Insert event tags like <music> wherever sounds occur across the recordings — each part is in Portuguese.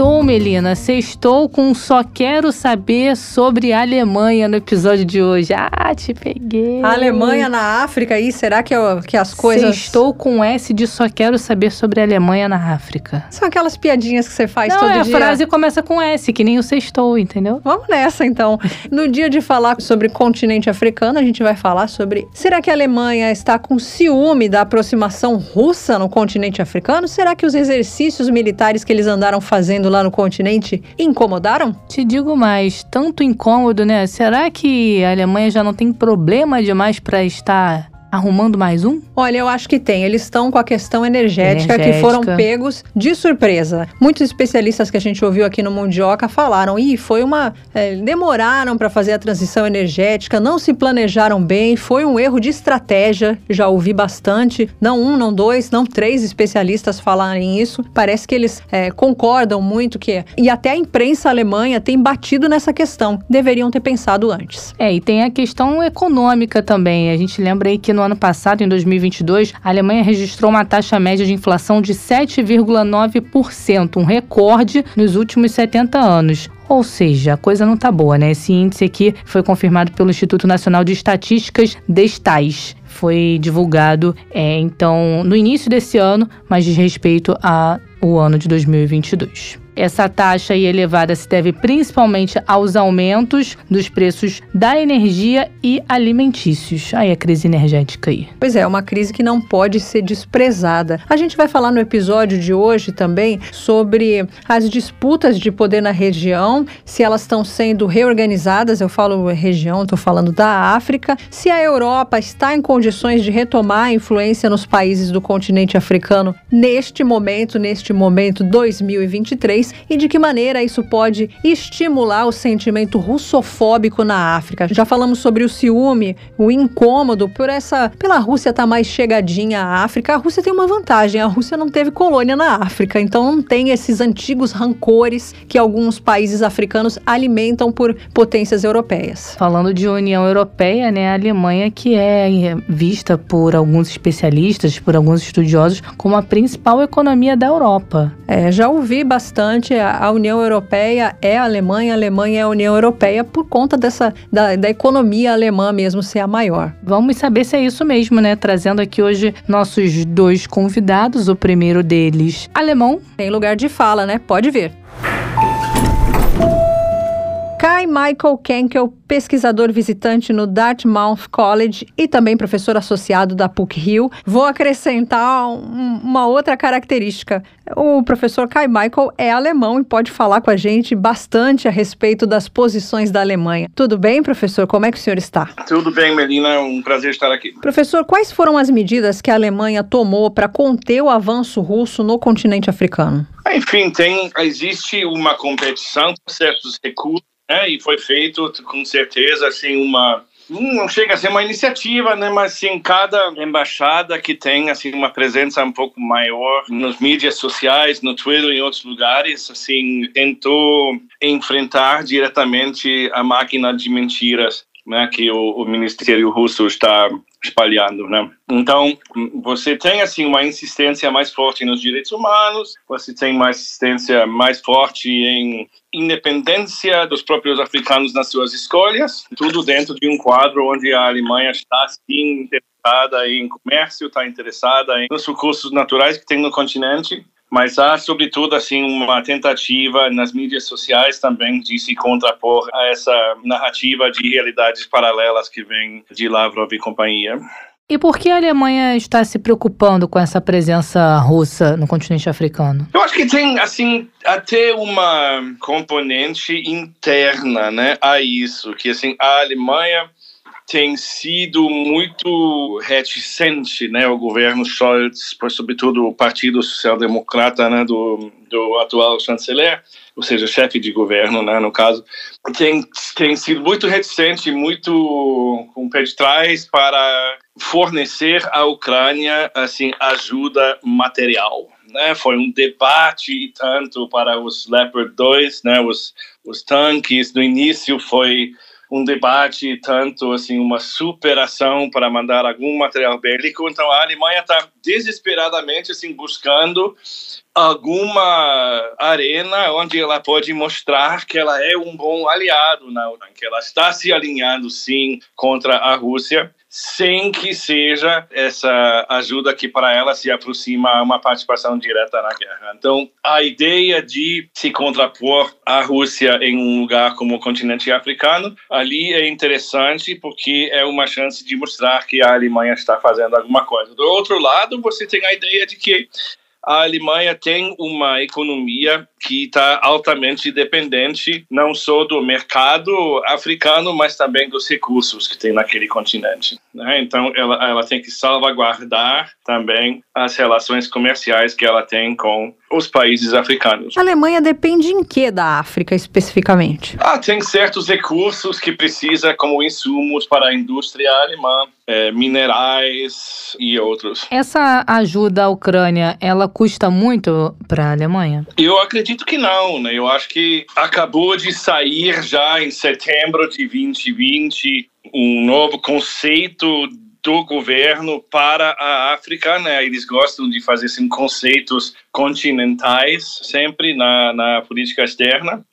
Sextou, Melina. Sextou com Só Quero Saber sobre a Alemanha no episódio de hoje. Ah, te peguei. A Alemanha na África aí, será que, eu, que as coisas. Sextou com S de Só Quero Saber sobre a Alemanha na África. São aquelas piadinhas que você faz Não, todo é, dia. a frase começa com S, que nem o sextou, entendeu? Vamos nessa então. No dia de falar sobre continente africano, a gente vai falar sobre será que a Alemanha está com ciúme da aproximação russa no continente africano? Será que os exercícios militares que eles andaram fazendo lá no continente incomodaram? Te digo mais, tanto incômodo, né? Será que a Alemanha já não tem problema demais pra estar arrumando mais um? Olha, eu acho que tem. Eles estão com a questão energética, que Energética. foram pegos de surpresa. Muitos especialistas que a gente ouviu aqui no Mundioca falaram: ih, foi uma. é, demoraram para fazer a transição energética, não se planejaram bem, foi um erro de estratégia. Já ouvi bastante. Não um, não dois, não três especialistas falarem isso. Parece que eles é, concordam muito que. E até a imprensa alemanha tem batido nessa questão. Deveriam ter pensado antes. É, e tem a questão econômica também. A gente lembra aí que no ano passado, em 2022, a Alemanha registrou uma taxa média de inflação de 7,9%, um recorde nos últimos 70 anos. Ou seja, a coisa não tá boa, né? Esse índice aqui foi confirmado pelo Instituto Nacional de Estatísticas, DESTAIS. Foi divulgado, é, então, no início desse ano, mas diz respeito ao ano de 2022. Essa taxa elevada se deve principalmente aos aumentos dos preços da energia e alimentícios. Aí a crise energética aí. Pois é, uma crise que não pode ser desprezada. A gente vai falar no episódio de hoje também sobre as disputas de poder na região, se elas estão sendo reorganizadas. Eu falo região, estou falando da África. Se a Europa está em condições de retomar a influência nos países do continente africano neste momento, neste momento 2023, e de que maneira isso pode estimular o sentimento russofóbico na África. Já falamos sobre o ciúme, o incômodo por essa pela Rússia estar mais chegadinha à África. A Rússia tem uma vantagem, a Rússia não teve colônia na África, então não tem esses antigos rancores que alguns países africanos alimentam por potências europeias. Falando de União Europeia, né, a Alemanha que é vista por alguns especialistas, por alguns estudiosos, como a principal economia da Europa. É, já ouvi bastante a a União Europeia é a Alemanha, a Alemanha é a União Europeia por conta dessa da, da economia alemã mesmo ser a maior. Vamos saber se é isso mesmo, né? Trazendo aqui hoje nossos dois convidados, o primeiro deles, alemão, Tem lugar de fala, né? Pode ver. Kai Michael Kenkel, pesquisador visitante no Dartmouth College e também professor associado da PUC-Rio. Vou acrescentar um- uma outra característica. O professor Kai Michael é alemão e pode falar com a gente bastante a respeito das posições da Alemanha. Tudo bem, professor? Como é que o senhor está? Tudo bem, Melina, é um prazer estar aqui. Professor, quais foram as medidas que a Alemanha tomou para conter o avanço russo no continente africano? Enfim, tem, existe uma competição com certos recursos, né, e foi feito com certeza assim uma hum, não chega a ser uma iniciativa, né, mas sim cada embaixada que tem assim uma presença um pouco maior nas mídias sociais, no Twitter em outros lugares, assim tentou enfrentar diretamente a máquina de mentiras né, que o, o Ministério Russo está espalhando, né? Então, você tem assim uma insistência mais forte nos direitos humanos, você tem uma insistência mais forte em independência dos próprios africanos nas suas escolhas, tudo dentro de um quadro onde a Alemanha está sim interessada em comércio, está interessada em- nos recursos naturais que tem no continente, mas há, sobretudo, assim, uma tentativa nas mídias sociais também de se contrapor a essa narrativa de realidades paralelas que vem de Lavrov e companhia. E por que a Alemanha está se preocupando com essa presença russa no continente africano? Eu acho que tem, assim, até uma componente interna, né, a isso, que, assim, a Alemanha tem sido muito reticente, né, o governo Scholz, sobretudo o Partido Social Democrata, né, do, do atual chanceler, ou seja, chefe de governo, né, no caso, tem, tem sido muito reticente, muito com o pé de trás para fornecer à Ucrânia, assim, ajuda material. Né, foi um debate tanto para os Leopard 2, né, os, os tanques. No início foi um debate, tanto assim uma superação para mandar algum material bélico. Então a Alemanha está desesperadamente assim buscando alguma arena onde ela pode mostrar que ela é um bom aliado na OTAN, que ela está se alinhando sim contra a Rússia sem que seja essa ajuda que para ela se aproxima a uma participação direta na guerra. Então, a ideia de se contrapor à Rússia em um lugar como o continente africano, ali é interessante porque é uma chance de mostrar que a Alemanha está fazendo alguma coisa. Do outro lado, você tem a ideia de que a Alemanha tem uma economia que está altamente dependente não só do mercado africano, mas também dos recursos que tem naquele continente. Né? Então, ela, ela tem que salvaguardar também as relações comerciais que ela tem com os países africanos. A Alemanha depende em que da África especificamente? Ah, tem certos recursos que precisa como insumos para a indústria alemã, é, minerais e outros. Essa ajuda à Ucrânia, ela custa muito para a Alemanha? Eu acredito que não, né? Eu acho que acabou de sair já em setembro de 2020 um novo conceito do governo para a África, né? Eles gostam de fazer assim, conceitos continentais sempre na, na política externa.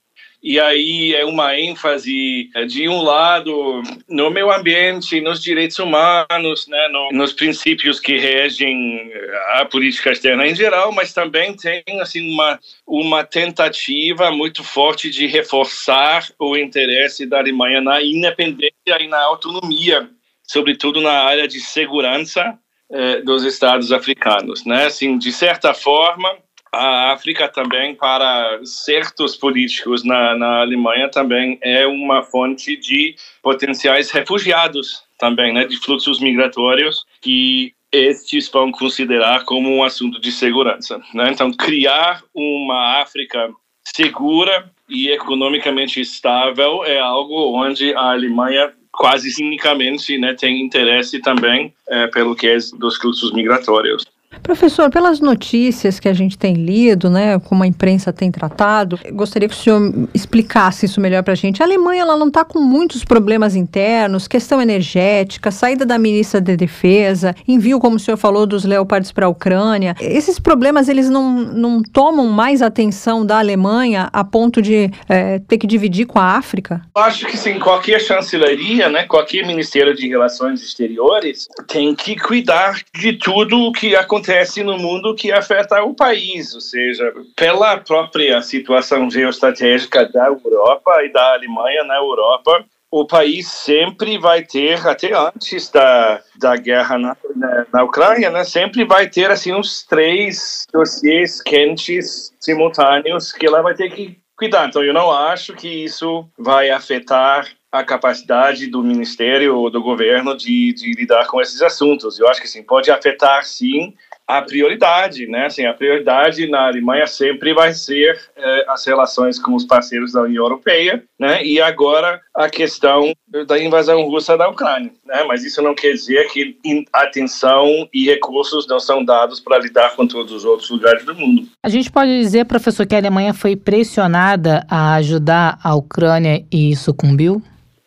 E aí é uma ênfase é, de um lado no meio ambiente, nos direitos humanos, né, no, nos princípios que regem a política externa em geral, mas também tem assim uma uma tentativa muito forte de reforçar o interesse da Alemanha na independência e na autonomia sobretudo na área de segurança eh, dos estados africanos, né? Assim, de certa forma, a África também para certos políticos na, na Alemanha também é uma fonte de potenciais refugiados também, né? De fluxos migratórios que estes vão considerar como um assunto de segurança, né? Então, criar uma África segura e economicamente estável é algo onde a Alemanha quase cinicamente né, tem interesse também é, pelo que é dos fluxos migratórios. Professor, pelas notícias que a gente tem lido, né, como a imprensa tem tratado, gostaria que o senhor explicasse isso melhor para a gente. A Alemanha ela não está com muitos problemas internos, questão energética, saída da ministra de Defesa, envio, como o senhor falou, dos leopardos para a Ucrânia. Esses problemas eles não, não tomam mais atenção da Alemanha a ponto de é, ter que dividir com a África? Acho que sim. Qualquer chancelaria, né, qualquer Ministério de Relações Exteriores tem que cuidar de tudo o que acontece acontece no mundo que afeta o país, ou seja, pela própria situação geoestratégica da Europa e da Alemanha na Europa, o país sempre vai ter, até antes da, da guerra na, na, na, Ucrânia, né, sempre vai ter assim uns três dossiês quentes simultâneos que ela vai ter que cuidar. Então, eu não acho que isso vai afetar a capacidade do ministério ou do governo de, de lidar com esses assuntos. Eu acho que sim, pode afetar sim a prioridade, né? Assim, a prioridade na Alemanha sempre vai ser é, as relações com os parceiros da União Europeia, né? E agora a questão da invasão russa da Ucrânia, né? Mas isso não quer dizer que atenção e recursos não são dados para lidar com todos os outros lugares do mundo. A gente pode dizer, professor, que a Alemanha foi pressionada a ajudar a Ucrânia e sucumbiu?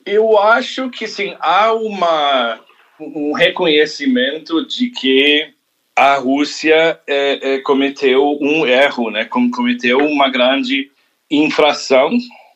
Eu acho que sim, há uma um reconhecimento de que a Rússia é, é, cometeu um erro, né? Cometeu uma grande infração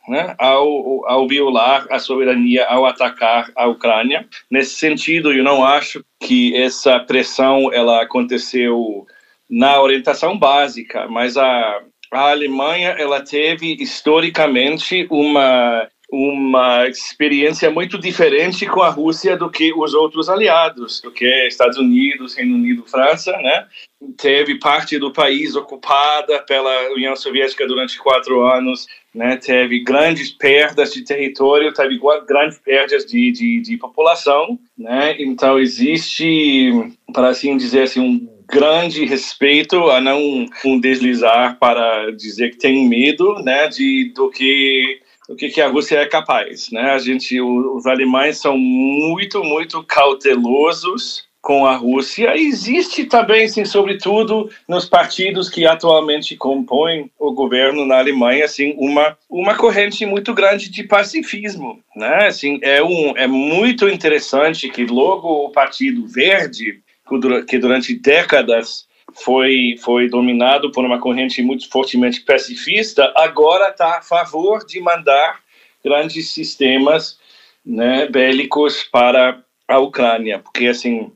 né, ao, ao violar a soberania, ao atacar a Ucrânia. Nesse sentido, eu não acho que essa pressão ela aconteceu na orientação básica, mas a, a Alemanha ela teve historicamente uma uma experiência muito diferente com a Rússia do que os outros aliados, do que Estados Unidos, Reino Unido, França, né? Teve parte do país ocupada pela União Soviética durante quatro anos, né? Teve grandes perdas de território, teve grandes perdas de, de, de população, né? Então existe, para assim dizer assim, um grande respeito a não um deslizar para dizer que tem medo, né? De do que o que, que a Rússia é capaz, né? A gente, os alemães são muito, muito cautelosos com a Rússia. Existe também, sim, sobretudo nos partidos que atualmente compõem o governo na Alemanha, assim, uma uma corrente muito grande de pacifismo, né? Assim, é um é muito interessante que logo o Partido Verde, que durante décadas foi, foi dominado por uma corrente muito fortemente pacifista, agora está a favor de mandar grandes sistemas né, bélicos para a Ucrânia, porque assim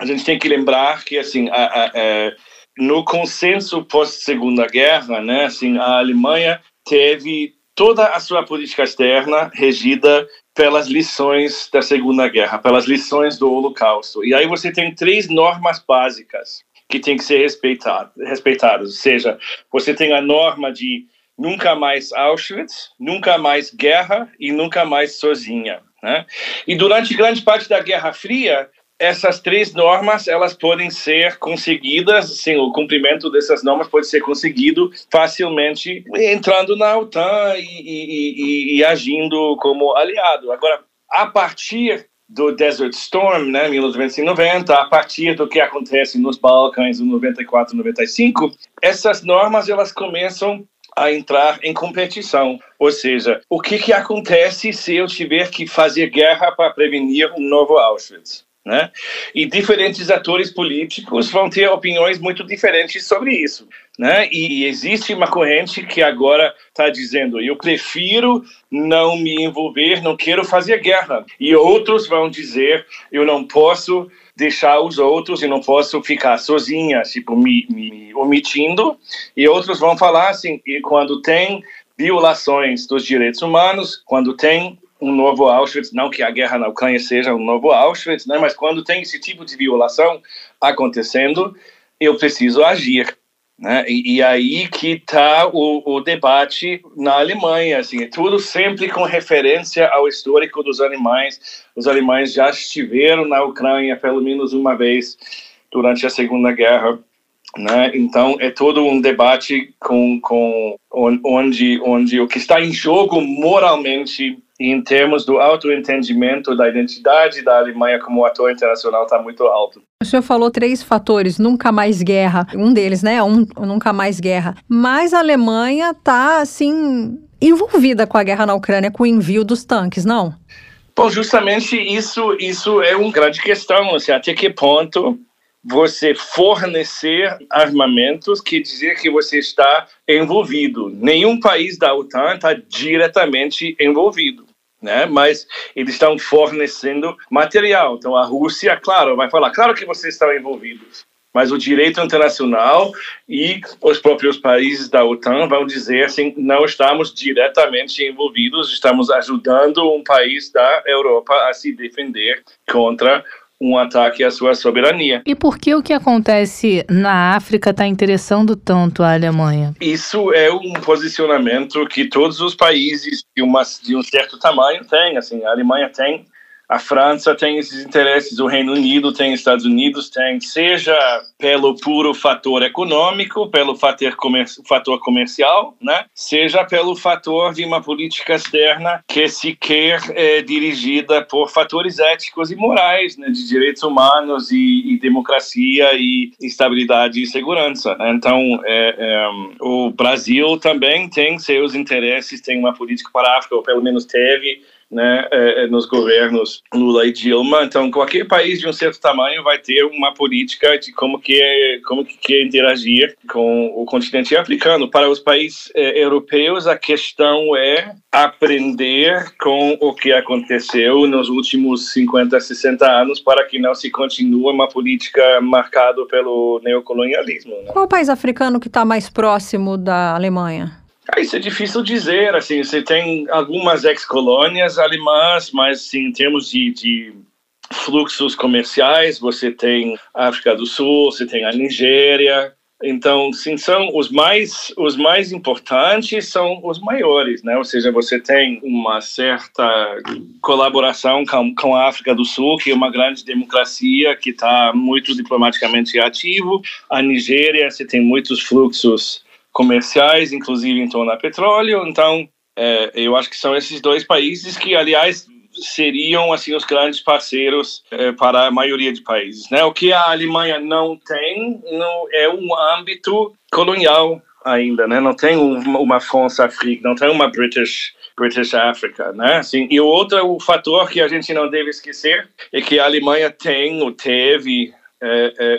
a gente tem que lembrar que assim a, a, a, é, no consenso pós Segunda Guerra, né, assim a Alemanha teve toda a sua política externa regida pelas lições da Segunda Guerra, pelas lições do Holocausto. E aí você tem três normas básicas que tem que ser respeitado, respeitadas. Ou seja, você tem a norma de nunca mais Auschwitz, nunca mais guerra e nunca mais sozinha. Né? E durante grande parte da Guerra Fria, essas três normas elas podem ser conseguidas, sim, o cumprimento dessas normas pode ser conseguido facilmente entrando na OTAN e, e, e, e agindo como aliado. Agora, a partir do Desert Storm, né, 1990, a partir do que acontece nos Balcãs em 94, 95, essas normas elas começam a entrar em competição. Ou seja, o que, que acontece se eu tiver que fazer guerra para prevenir um novo Auschwitz? Né? E diferentes atores políticos vão ter opiniões muito diferentes sobre isso. Né? E existe uma corrente que agora está dizendo: eu prefiro não me envolver, não quero fazer guerra. E outros vão dizer: eu não posso deixar os outros e não posso ficar sozinha, tipo, me, me omitindo. E outros vão falar assim: e quando tem violações dos direitos humanos, quando tem um novo Auschwitz, não que a guerra na Ucrânia seja um novo Auschwitz, né, mas quando tem esse tipo de violação acontecendo, eu preciso agir. Né? E, e aí que está o, o, debate na Alemanha, assim, é tudo sempre com referência ao histórico dos alemães. Os alemães já estiveram na Ucrânia pelo menos uma vez durante a Segunda Guerra. Né? Então é todo um debate com, com onde onde o que está em jogo moralmente em termos do autoentendimento da identidade da Alemanha como ator internacional está muito alto. O senhor falou três fatores, nunca mais guerra, um deles, né? Um, nunca mais guerra. Mas a Alemanha está assim envolvida com a guerra na Ucrânia, com o envio dos tanques, não? Bom, justamente isso isso é uma grande questão, assim, até que ponto você fornecer armamentos quer dizer que você está envolvido. Nenhum país da OTAN está diretamente envolvido né? Mas eles estão fornecendo material. Então a Rússia, claro, vai falar, claro que vocês estão envolvidos. Mas o direito internacional e os próprios países da OTAN vão dizer assim: não estamos diretamente envolvidos, estamos ajudando um país da Europa a se defender contra um ataque à sua soberania. E por que o que acontece na África está interessando tanto a Alemanha? Isso é um posicionamento que todos os países de, uma, de um certo tamanho têm. Assim, a Alemanha tem a França tem esses interesses, o Reino Unido tem, Estados Unidos tem, seja pelo puro fator econômico, pelo fator, comer fator comercial, né? seja pelo fator de uma política externa que sequer é dirigida por fatores éticos e morais, né? de direitos humanos e, e democracia e estabilidade e segurança. Né? Então, é, é, o Brasil também tem seus interesses, tem uma política para a África, ou pelo menos teve, né, é, é, nos governos Lula e Dilma. Então, qualquer país de um certo tamanho vai ter uma política de como que é, como que quer interagir com o continente africano. Para os países europeus, a questão é aprender com o que aconteceu nos últimos 50, 60 anos para que não se continue uma política marcada pelo neocolonialismo. Né? Qual país africano que está mais próximo da Alemanha? Isso é difícil dizer, assim, você tem algumas ex-colônias alemãs, mas assim, em termos de, de fluxos comerciais, você tem a África do Sul, você tem a Nigéria, então, sim, são os mais os mais importantes são os maiores, né? Ou seja, você tem uma certa colaboração com, com a África do Sul, que é uma grande democracia que está muito diplomaticamente ativo. A Nigéria, você tem muitos fluxos comerciais, inclusive em torno da petróleo. Então, é, eu acho que são esses dois países que, aliás, seriam assim os grandes parceiros eh, para a maioria de países. Né? O que a Alemanha não tem não, é um âmbito colonial ainda, né? Não tem uma France Afrique, não tem uma British British Africa, né? Assim, e outro o fator que a gente não deve esquecer é que a Alemanha tem ou teve é, é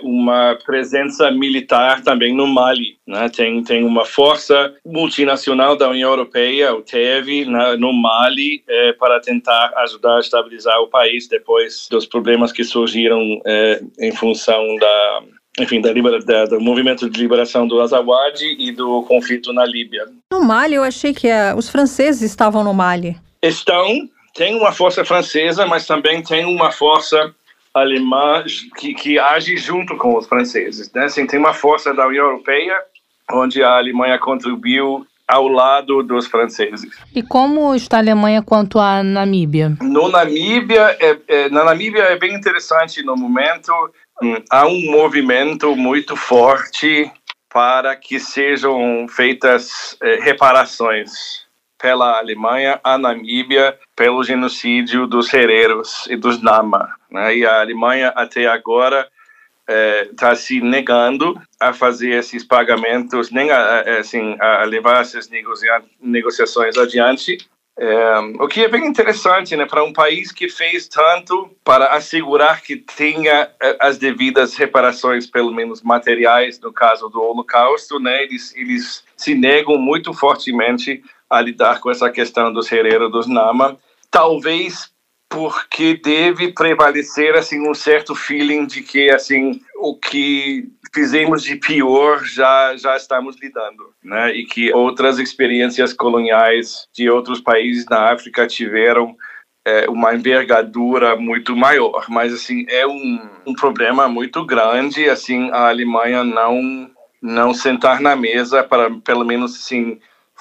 uma presença militar também no Mali. Né? Tem, tem uma força multinacional da União Europeia, o teve na, no Mali, é, para tentar ajudar a estabilizar o país depois dos problemas que surgiram é, em função da, enfim, da, da, do movimento de liberação do Azawad e do conflito na Líbia. No Mali, eu achei que os franceses estavam no Mali. Estão, tem uma força francesa, mas também tem uma força alemã que, que age junto com os franceses. Né? Assim, tem uma força da União Europeia, onde a Alemanha contribuiu ao lado dos franceses. E como está a Alemanha quanto à Namíbia? No Namíbia, é, é, na Namíbia é bem interessante no momento. Hum, há um movimento muito forte para que sejam feitas é, reparações pela Alemanha à Namíbia pelo genocídio dos hereros e dos Nama. Né? E a Alemanha até agora está é, se negando a fazer esses pagamentos, nem a, assim, a levar essas negocia negociações adiante. É, o que é bem interessante, né, para um país que fez tanto para assegurar que tenha é, as devidas reparações, pelo menos materiais, no caso do Holocausto, né, eles, eles se negam muito fortemente a lidar com essa questão dos hereros dos Nama, talvez porque deve prevalecer assim um certo feeling de que assim o que fizemos de pior já já estamos lidando, né? E que outras experiências coloniais de outros países na África tiveram é, uma envergadura muito maior, mas assim é um, um problema muito grande assim a Alemanha não não sentar na mesa para pelo menos assim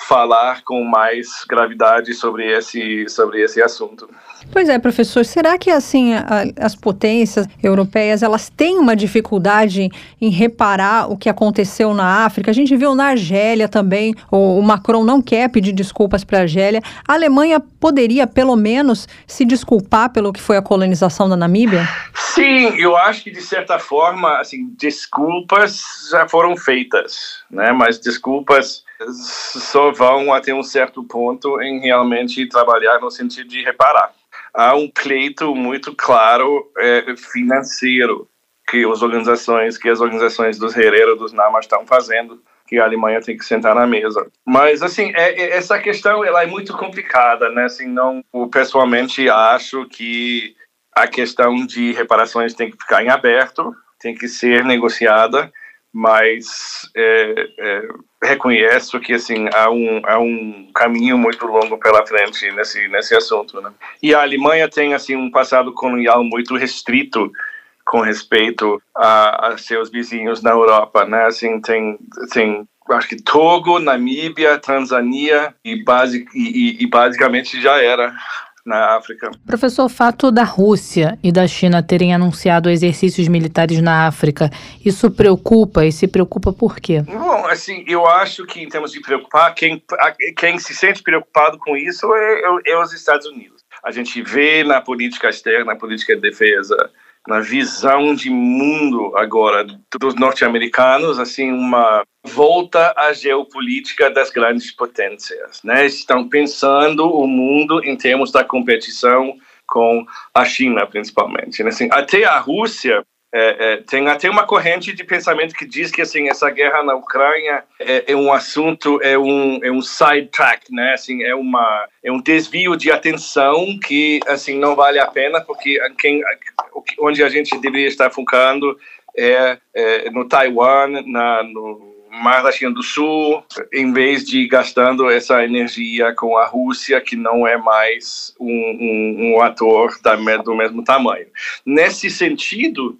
falar com mais gravidade sobre esse sobre esse assunto. Pois é, professor, será que assim a, as potências europeias elas têm uma dificuldade em reparar o que aconteceu na África? A gente viu na Argélia também, o, o Macron não quer pedir desculpas para a Argélia. A Alemanha poderia pelo menos se desculpar pelo que foi a colonização da Namíbia? Sim, eu acho que de certa forma, assim, desculpas já foram feitas, né? Mas desculpas só vão até um certo ponto em realmente trabalhar no sentido de reparar. Há um pleito muito claro é, financeiro que as organizações, que as organizações dos herreiros dos Namas estão fazendo, que a Alemanha tem que sentar na mesa. Mas assim, é, é, essa questão ela é muito complicada, né? Assim, não, eu pessoalmente acho que a questão de reparações tem que ficar em aberto, tem que ser negociada mas é, é, reconheço que assim há um, há um caminho muito longo pela frente nesse nesse assunto né? e a Alemanha tem assim um passado colonial muito restrito com respeito a, a seus vizinhos na Europa né assim tem tem acho que Togo Namíbia Tanzânia e, e, e, e basicamente já era na África. Professor, o fato da Rússia e da China terem anunciado exercícios militares na África, isso preocupa e se preocupa por quê? Bom, assim, eu acho que em termos de preocupar, quem, quem se sente preocupado com isso é, é, é os Estados Unidos. A gente vê na política externa, na política de defesa, na visão de mundo agora dos norte-americanos, assim, uma volta à geopolítica das grandes potências, né? Estão pensando o mundo em termos da competição com a China, principalmente. Né? Assim, até a Rússia é, é, tem até uma corrente de pensamento que diz que assim essa guerra na Ucrânia é, é um assunto é um é um sidetrack né assim é uma é um desvio de atenção que assim não vale a pena porque quem onde a gente deveria estar focando é, é no Taiwan na no Mar da China do Sul, em vez de gastando essa energia com a Rússia, que não é mais um, um, um ator da, do mesmo tamanho. Nesse sentido,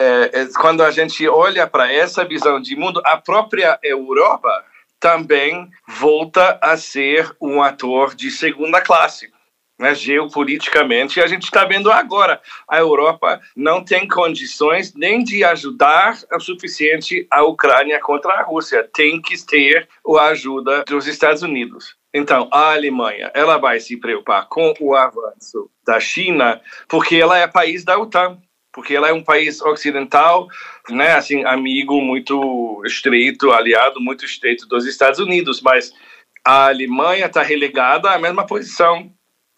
é, é, quando a gente olha para essa visão de mundo, a própria Europa também volta a ser um ator de segunda classe. Né, geopoliticamente, a gente está vendo agora, a Europa não tem condições nem de ajudar o suficiente a Ucrânia contra a Rússia, tem que ter a ajuda dos Estados Unidos. Então, a Alemanha, ela vai se preocupar com o avanço da China, porque ela é país da OTAN, porque ela é um país ocidental, né, assim, amigo muito estreito, aliado muito estreito dos Estados Unidos, mas a Alemanha está relegada à mesma posição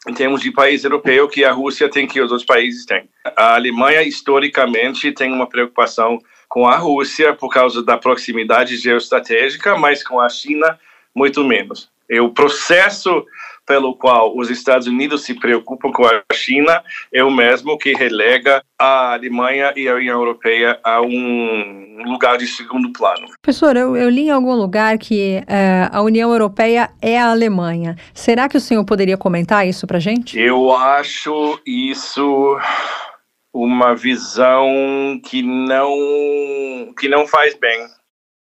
em termos de país europeu que a Rússia tem que os outros países têm. A Alemanha historicamente tem uma preocupação com a Rússia por causa da proximidade geoestratégica, mas com a China muito menos. E o processo pelo qual os Estados Unidos se preocupam com a China é o mesmo que relega a Alemanha e a União Europeia a um lugar de segundo plano. Professor, eu, eu li em algum lugar que é, a União Europeia é a Alemanha. Será que o senhor poderia comentar isso para gente? Eu acho isso uma visão que não que não faz bem.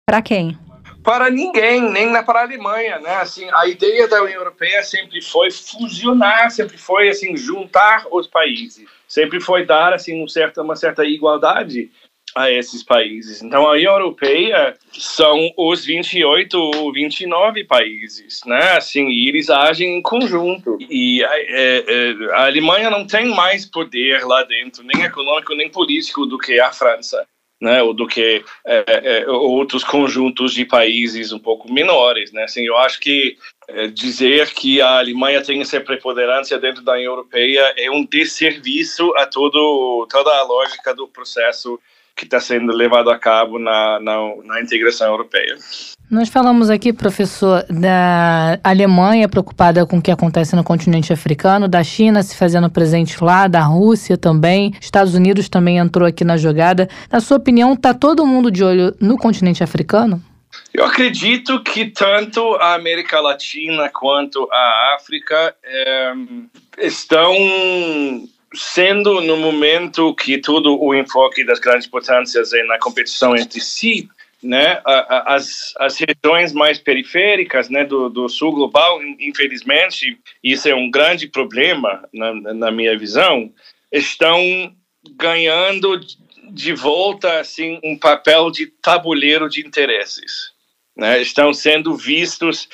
Para quem? Para ninguém, nem na para a Alemanha, né? Assim, a ideia da União Europeia sempre foi fusionar, sempre foi assim juntar os países, sempre foi dar assim um certo, uma certa igualdade a esses países. Então a União Europeia são os 28 ou 29 países, né? Assim, e eles agem em conjunto. E a, é, é, a Alemanha não tem mais poder lá dentro, nem econômico nem político, do que a França né, ou do que é, é, outros conjuntos de países um pouco menores, né? Assim, eu acho que é, dizer que a Alemanha tem essa preponderância dentro da União Europeia é um desserviço a todo toda a lógica do processo que está sendo levado a cabo na, na, na integração europeia. Nós falamos aqui, professor, da Alemanha preocupada com o que acontece no continente africano, da China se fazendo presente lá, da Rússia também, Estados Unidos também entrou aqui na jogada. Na sua opinião, está todo mundo de olho no continente africano? Eu acredito que tanto a América Latina quanto a África é, estão sendo no momento que todo o enfoque das grandes potências é na competição entre si, né, as, as regiões mais periféricas né, do, do sul global, infelizmente, isso é um grande problema na, na minha visão, estão ganhando de volta assim um papel de tabuleiro de interesses né, estão sendo vistos,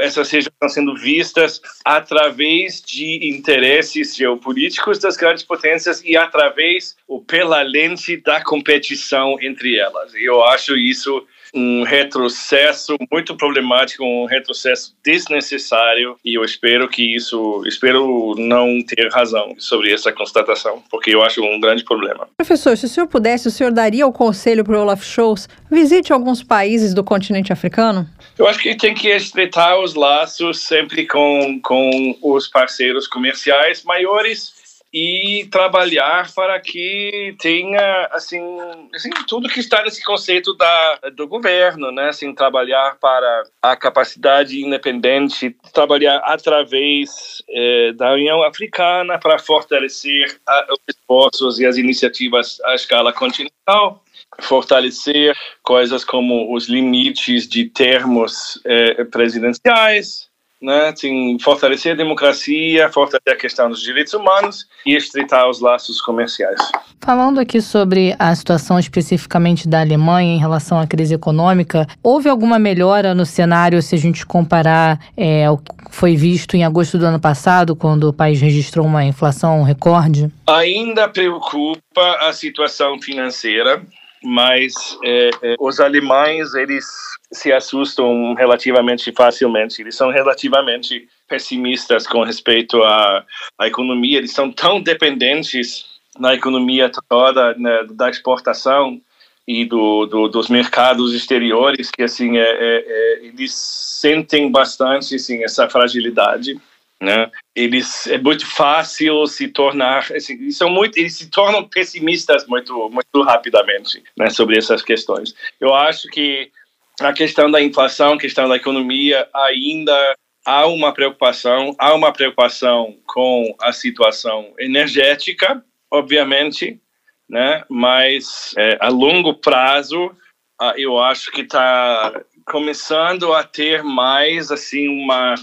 essas regiões estão sendo vistas através de interesses geopolíticos das grandes potências e através, ou pela lente da competição entre elas. Eu acho isso um retrocesso muito problemático, um retrocesso desnecessário, e eu espero que isso, espero não ter razão sobre essa constatação, porque eu acho um grande problema. Professor, se o senhor pudesse, o senhor daria o conselho para o Olaf Scholz, visite alguns países do continente africano? Eu acho que tem que estreitar os laços sempre com, com os parceiros comerciais maiores e trabalhar para que tenha assim, assim tudo que está nesse conceito da do governo, né? Assim trabalhar para a capacidade independente, trabalhar através eh, da União Africana para fortalecer a, os esforços e as iniciativas à escala continental fortalecer coisas como os limites de termos eh, presidenciais, né, assim, fortalecer a democracia, fortalecer a questão dos direitos humanos e estreitar os laços comerciais. Falando aqui sobre a situação especificamente da Alemanha em relação à crise econômica, houve alguma melhora no cenário se a gente comparar é, o que foi visto em agosto do ano passado, quando o país registrou uma inflação recorde? Ainda preocupa a situação financeira, mas é, é, os alemães eles se assustam relativamente facilmente. Eles são relativamente pessimistas com respeito à, à economia. Eles são tão dependentes na economia toda né, da exportação e do, do, dos mercados exteriores que assim é, é, é, eles sentem bastante assim essa fragilidade né eles é muito fácil se tornar assim, são muito eles se tornam pessimistas muito muito rapidamente né, sobre essas questões eu acho que a questão da inflação, a questão da economia, ainda há uma preocupação, há uma preocupação com a situação energética, obviamente, né? Mas é, a longo prazo, eu acho que está começando a ter mais assim uma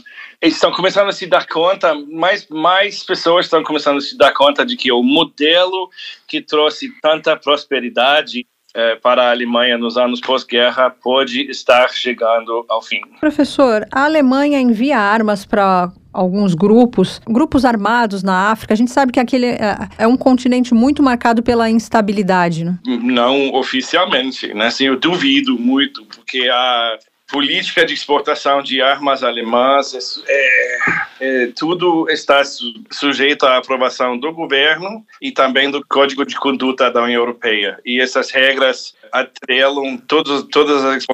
eles estão começando a se dar conta mais mais pessoas estão começando a se dar conta de que o modelo que trouxe tanta prosperidade eh, para a Alemanha nos anos pós-guerra pode estar chegando ao fim. Professor, a Alemanha envia armas para alguns grupos, grupos armados na África. A gente sabe que aquele é, é um continente muito marcado pela instabilidade, né? Não oficialmente, né? Assim, eu duvido muito, porque a política de exportação de armas alemãs, é, é, tudo está su, sujeito à aprovação do governo e também do Código de Conduta da União Europeia. E essas regras atrelam todos, todas as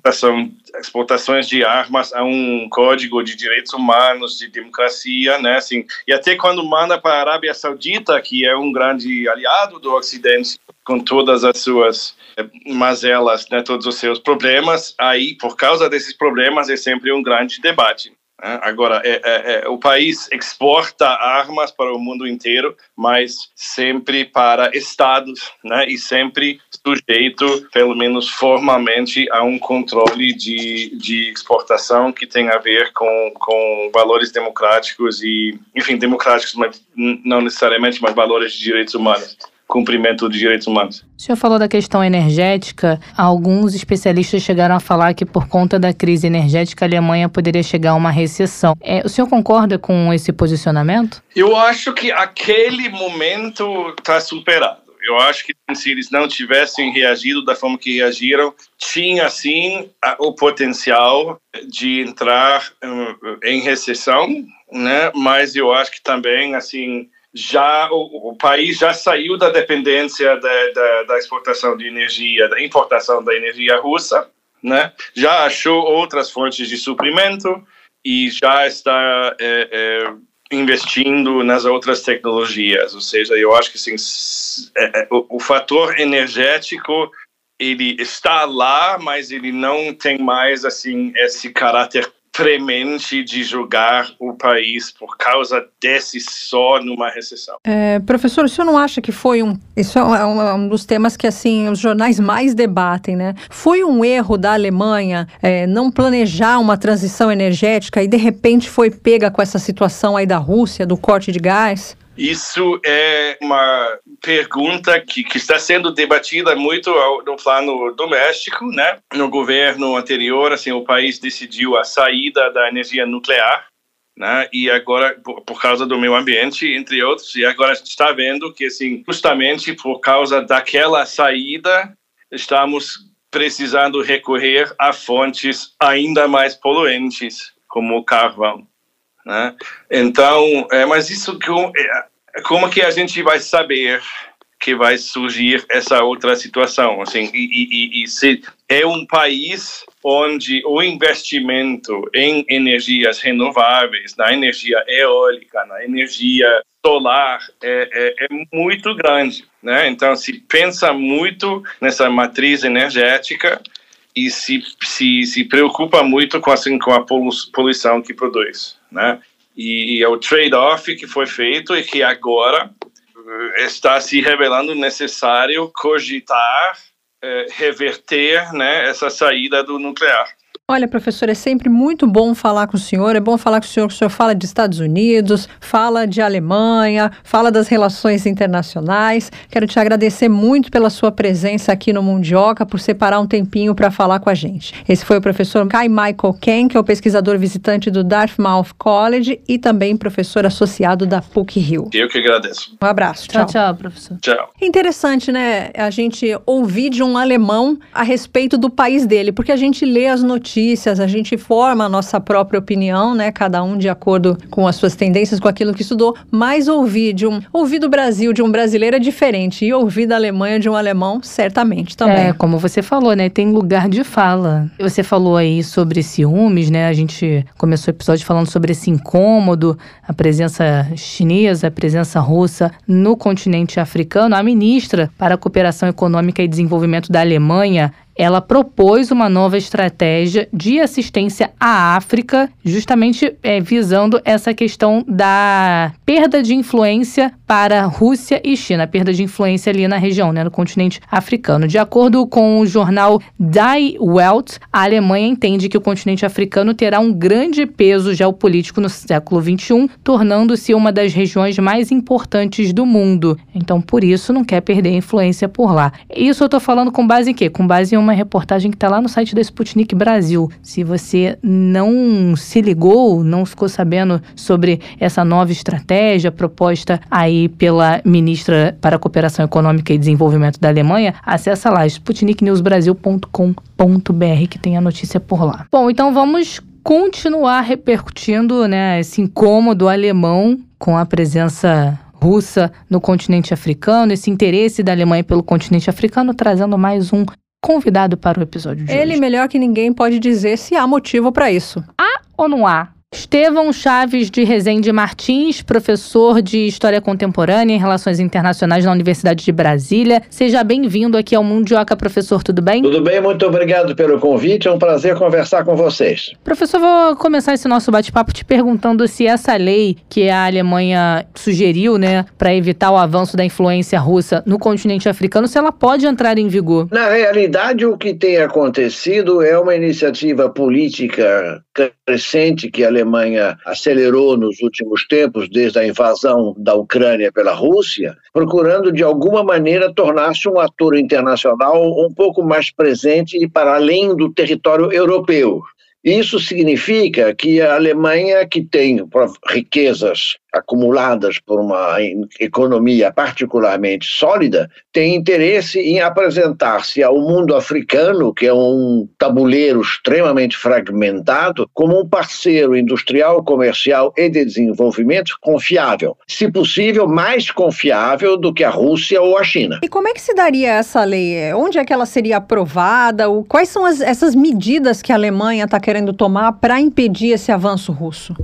exportações de armas a um código de direitos humanos, de democracia, né? Assim, e até quando manda para a Arábia Saudita, que é um grande aliado do Ocidente, com todas as suas mazelas, né, todos os seus problemas, aí, por causa desses problemas, é sempre um grande debate. Né? Agora, é, é, é, o país exporta armas para o mundo inteiro, mas sempre para estados, né, e sempre sujeito, pelo menos formalmente, a um controle de, de exportação que tem a ver com, com valores democráticos e, enfim, democráticos, mas não necessariamente, mas valores de direitos humanos cumprimento dos direitos humanos. O senhor falou da questão energética. Alguns especialistas chegaram a falar que por conta da crise energética a Alemanha poderia chegar a uma recessão. É, o senhor concorda com esse posicionamento? Eu acho que aquele momento está superado. Eu acho que se eles não tivessem reagido da forma que reagiram, tinha sim o potencial de entrar um, em recessão, né? Mas eu acho que também assim já o, o, país já saiu da dependência da, da, da, exportação de energia, da importação da energia russa, né? Já achou outras fontes de suprimento e já está é, é, investindo nas outras tecnologias. Ou seja, eu acho que assim, é, é, o, o fator energético ele está lá, mas ele não tem mais assim esse caráter premente de julgar o país por causa desse só numa recessão. É, professor, o senhor não acha que foi um. Isso é um, é um, dos temas que assim os jornais mais debatem, né? Foi um erro da Alemanha é, não planejar uma transição energética e de repente foi pega com essa situação aí da Rússia, do corte de gás? Isso é uma pergunta que, que está sendo debatida muito no plano doméstico, né? No governo anterior, assim, o país decidiu a saída da energia nuclear, né? E agora, por, causa do meio ambiente, entre outros, e agora a gente está vendo que, assim, justamente por causa daquela saída, estamos precisando recorrer a fontes ainda mais poluentes, como o carvão. Né? Então, é, mas isso é, como que a gente vai saber que vai surgir essa outra situação? Assim, e, e, e se é um país onde o investimento em energias renováveis, na energia eólica, na energia solar é, é, é, muito grande, né? Então se pensa muito nessa matriz energética e se, se, se preocupa muito com, assim, com a poluição que produz, né? E é o trade-off que foi feito e que agora eh, está se revelando necessário cogitar, eh, reverter né, essa saída do nuclear. Olha, professor, é sempre muito bom falar com o senhor. É bom falar com o senhor, que o senhor fala de Estados Unidos, fala de Alemanha, fala das relações internacionais. Quero te agradecer muito pela sua presença aqui no Mundioca, por separar um tempinho para falar com a gente. Esse foi o professor Kai Michael Ken, que é o pesquisador visitante do Dartmouth College e também professor associado da PUC-Rio. Eu que agradeço. Um abraço. Tchau, tchau, tchau professor. Tchau. Interessante, né, a gente ouvir de um alemão a respeito do país dele, porque a gente lê as notícias notícias, a gente forma a nossa própria opinião, né? Cada um de acordo com as suas tendências, com aquilo que estudou. Mas ouvir de um ouvir do Brasil de um brasileiro é diferente e ouvir da Alemanha de um alemão certamente também. É, como você falou, né? Tem lugar de fala. Você falou aí sobre ciúmes, né? A gente começou o episódio falando sobre esse incômodo, a presença chinesa, a presença russa no continente africano. A ministra para a Cooperação Econômica e Desenvolvimento da Alemanha, ela propôs uma nova estratégia de assistência à África, justamente é, visando essa questão da perda de influência para Rússia e China, perda de influência ali na região, né, no continente africano. De acordo com o jornal Die Welt, a Alemanha entende que o continente africano terá um grande peso geopolítico no século XXI, tornando-se uma das regiões mais importantes do mundo. Então, por isso, não quer perder influência por lá. Isso eu estou falando com base em quê? Com base em uma reportagem que está lá no site da Sputnik Brasil. Se você não se ligou, não ficou sabendo sobre essa nova estratégia proposta aí pela ministra para a Cooperação Econômica e Desenvolvimento da Alemanha, acessa lá sputniknewsbrasil.com.br que tem a notícia por lá. Bom, então vamos continuar repercutindo né, esse incômodo alemão com a presença russa no continente africano, esse interesse da Alemanha pelo continente africano, trazendo mais um convidado para o episódio de Ele hoje. melhor que ninguém pode dizer se há motivo para isso. Há ou não há? Estevão Chaves de Rezende Martins, professor de História Contemporânea e Relações Internacionais na Universidade de Brasília. Seja bem-vindo aqui ao Mundioca, professor, tudo bem? Tudo bem, muito obrigado pelo convite, é um prazer conversar com vocês. Professor, vou começar esse nosso bate-papo te perguntando se essa lei que a Alemanha sugeriu, né, para evitar o avanço da influência russa no continente africano, se ela pode entrar em vigor. Na realidade, o que tem acontecido é uma iniciativa política crescente que a Alemanha acelerou nos últimos tempos, desde a invasão da Ucrânia pela Rússia, procurando de alguma maneira tornar-se um ator internacional um pouco mais presente e para além do território europeu. Isso significa que a Alemanha, que tem riquezas acumuladas por uma economia particularmente sólida, tem interesse em apresentar-se ao mundo africano, que é um tabuleiro extremamente fragmentado, como um parceiro industrial, comercial e de desenvolvimento confiável. Se possível, mais confiável do que a Rússia ou a China. E como é que se daria essa lei? Onde é que ela seria aprovada? Quais são as, essas medidas que a Alemanha está querendo tomar para impedir esse avanço russo?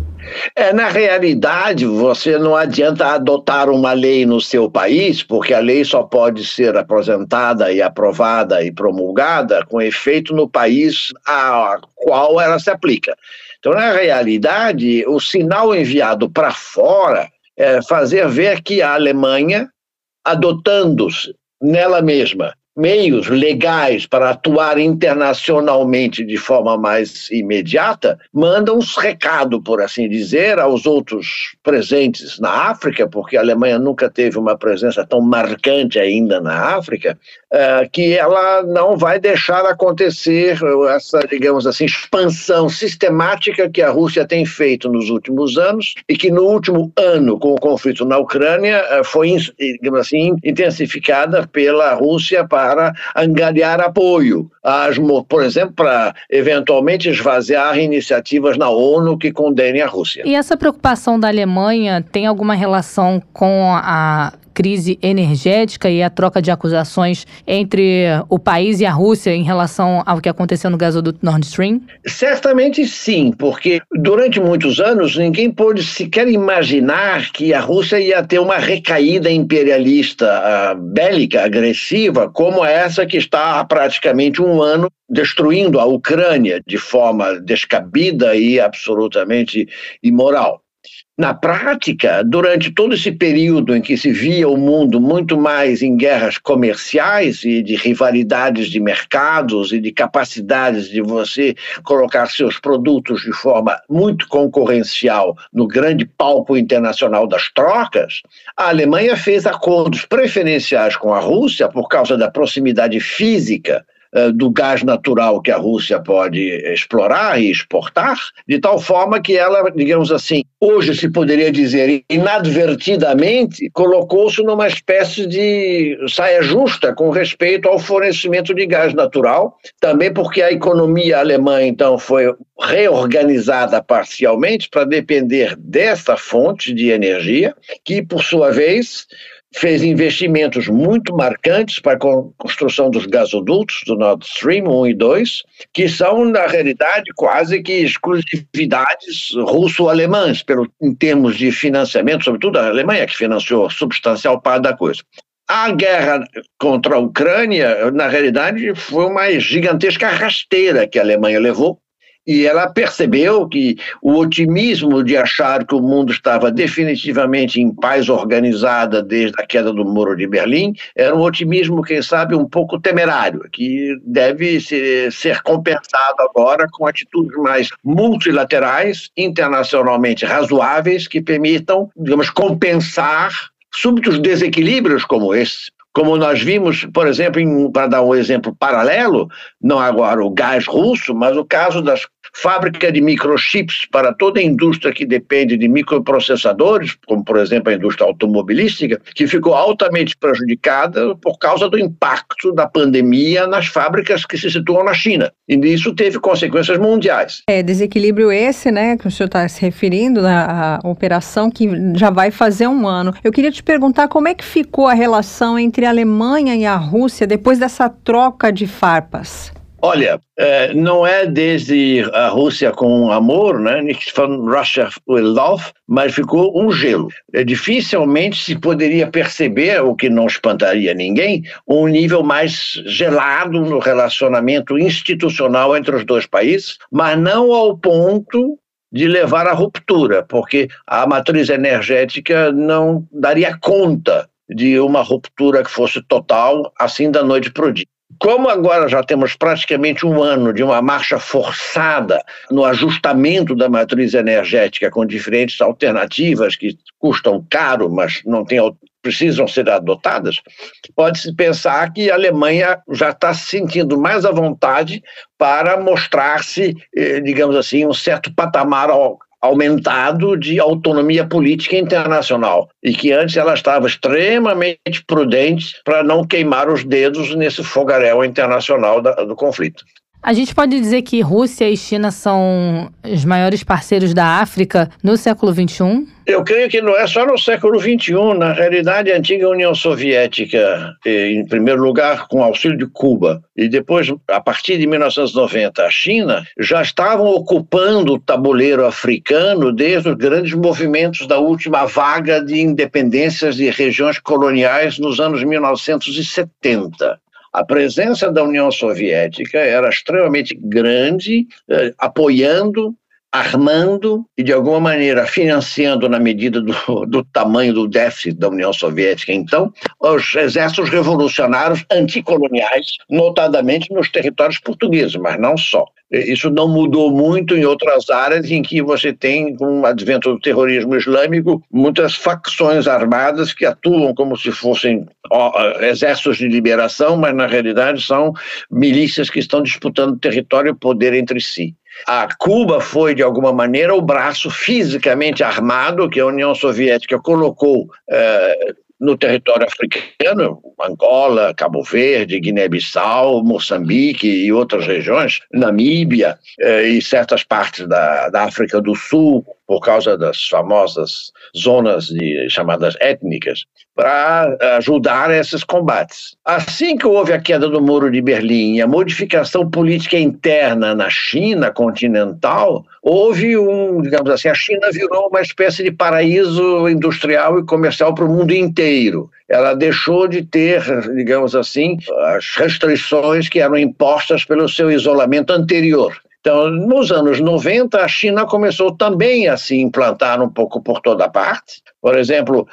É, na realidade, você não adianta adotar uma lei no seu país, porque a lei só pode ser apresentada e aprovada e promulgada com efeito no país a qual ela se aplica. Então, na realidade, o sinal enviado para fora é fazer ver que a Alemanha, adotando nela mesma meios legais para atuar internacionalmente de forma mais imediata, manda um recado, por assim dizer, aos outros presentes na África, porque a Alemanha nunca teve uma presença tão marcante ainda na África, uh, que ela não vai deixar acontecer essa, digamos assim, expansão sistemática que a Rússia tem feito nos últimos anos e que no último ano, com o conflito na Ucrânia, uh, foi, digamos assim, intensificada pela Rússia para para angariar apoio, às, por exemplo, para eventualmente esvaziar iniciativas na ONU que condenem a Rússia. E essa preocupação da Alemanha tem alguma relação com a crise energética e a troca de acusações entre o país e a Rússia em relação ao que aconteceu no gasoduto Nord Stream? Certamente sim, porque durante muitos anos ninguém pôde sequer imaginar que a Rússia ia ter uma recaída imperialista uh, bélica, agressiva, como essa que está há praticamente um ano destruindo a Ucrânia de forma descabida e absolutamente imoral. Na prática, durante todo esse período em que se via o mundo muito mais em guerras comerciais e de rivalidades de mercados e de capacidades de você colocar seus produtos de forma muito concorrencial no grande palco internacional das trocas, a Alemanha fez acordos preferenciais com a Rússia por causa da proximidade física do gás natural que a Rússia pode explorar e exportar, de tal forma que ela, digamos assim, hoje se poderia dizer inadvertidamente, colocou-se numa espécie de saia justa com respeito ao fornecimento de gás natural, também porque a economia alemã então foi reorganizada parcialmente para depender dessa fonte de energia, que por sua vez fez investimentos muito marcantes para a construção dos gasodutos do Nord Stream 1 e 2, que são, na realidade, quase que exclusividades russo-alemãs, em termos de financiamento, sobretudo a Alemanha, que financiou substancial parte da coisa. A guerra contra a Ucrânia, na realidade, foi uma gigantesca rasteira que a Alemanha levou, e ela percebeu que o otimismo de achar que o mundo estava definitivamente em paz organizada desde a queda do Muro de Berlim era um otimismo, quem sabe, um pouco temerário, que deve ser, ser compensado agora com atitudes mais multilaterais, internacionalmente razoáveis, que permitam, digamos, compensar súbitos desequilíbrios como esse. Como nós vimos, por exemplo, para dar um exemplo paralelo, não agora o gás russo, mas o caso das fábricas de microchips para toda a indústria que depende de microprocessadores, como por exemplo a indústria automobilística, que ficou altamente prejudicada por causa do impacto da pandemia nas fábricas que se situam na China. E isso teve consequências mundiais. É desequilíbrio esse, né, que o senhor está se referindo na operação que já vai fazer um ano. Eu queria te perguntar como é que ficou a relação entre a Alemanha e a Rússia depois dessa troca de farpas? Olha, é, não é desde a Rússia com amor, né? Von Russia with love, mas ficou um gelo. É, dificilmente se poderia perceber, o que não espantaria ninguém, um nível mais gelado no relacionamento institucional entre os dois países, mas não ao ponto de levar à ruptura, porque a matriz energética não daria conta de uma ruptura que fosse total, assim da noite para o dia. Como agora já temos praticamente um ano de uma marcha forçada no ajustamento da matriz energética com diferentes alternativas que custam caro, mas não tem, precisam ser adotadas, pode-se pensar que a Alemanha já está se sentindo mais à vontade para mostrar-se, eh, digamos assim, um certo patamar aumentado de autonomia política internacional e que antes ela estava extremamente prudente para não queimar os dedos nesse fogaréu internacional da, do conflito. A gente pode dizer que Rússia e China são os maiores parceiros da África no século XXI? Eu creio que não é só no século XXI. Na realidade, a antiga União Soviética, em primeiro lugar, com auxílio de Cuba, e depois, a partir de 1990, a China, já estavam ocupando o tabuleiro africano desde os grandes movimentos da última vaga de independências de regiões coloniais nos anos 1970 a presença da União Soviética era extremamente grande, eh, apoiando, armando e, de alguma maneira, financiando, na medida do, do tamanho do déficit da União Soviética, então, os exércitos revolucionários anticoloniais, notadamente nos territórios portugueses, mas não só. Isso não mudou muito em outras áreas em que você tem, com o advento do terrorismo islâmico, muitas facções armadas que atuam como se fossem exércitos de liberação, mas na realidade são milícias que estão disputando território e poder entre si. A Cuba foi, de alguma maneira, o braço fisicamente armado que a União Soviética colocou eh, no território africano, Angola, Cabo Verde, Guiné-Bissau, Moçambique e outras regiões, Namíbia eh, e certas partes da, da África do Sul, por causa das famosas zonas de, chamadas étnicas, para ajudar esses combates. Assim que houve a queda do Muro de Berlim e a modificação política interna na China continental, houve um, digamos assim, a China virou uma espécie de paraíso industrial e comercial para o mundo inteiro. Ela deixou de ter, digamos assim, as restrições que eram impostas pelo seu isolamento anterior. Então, nos anos 90, a China começou também a se implantar um pouco por toda parte. Por exemplo,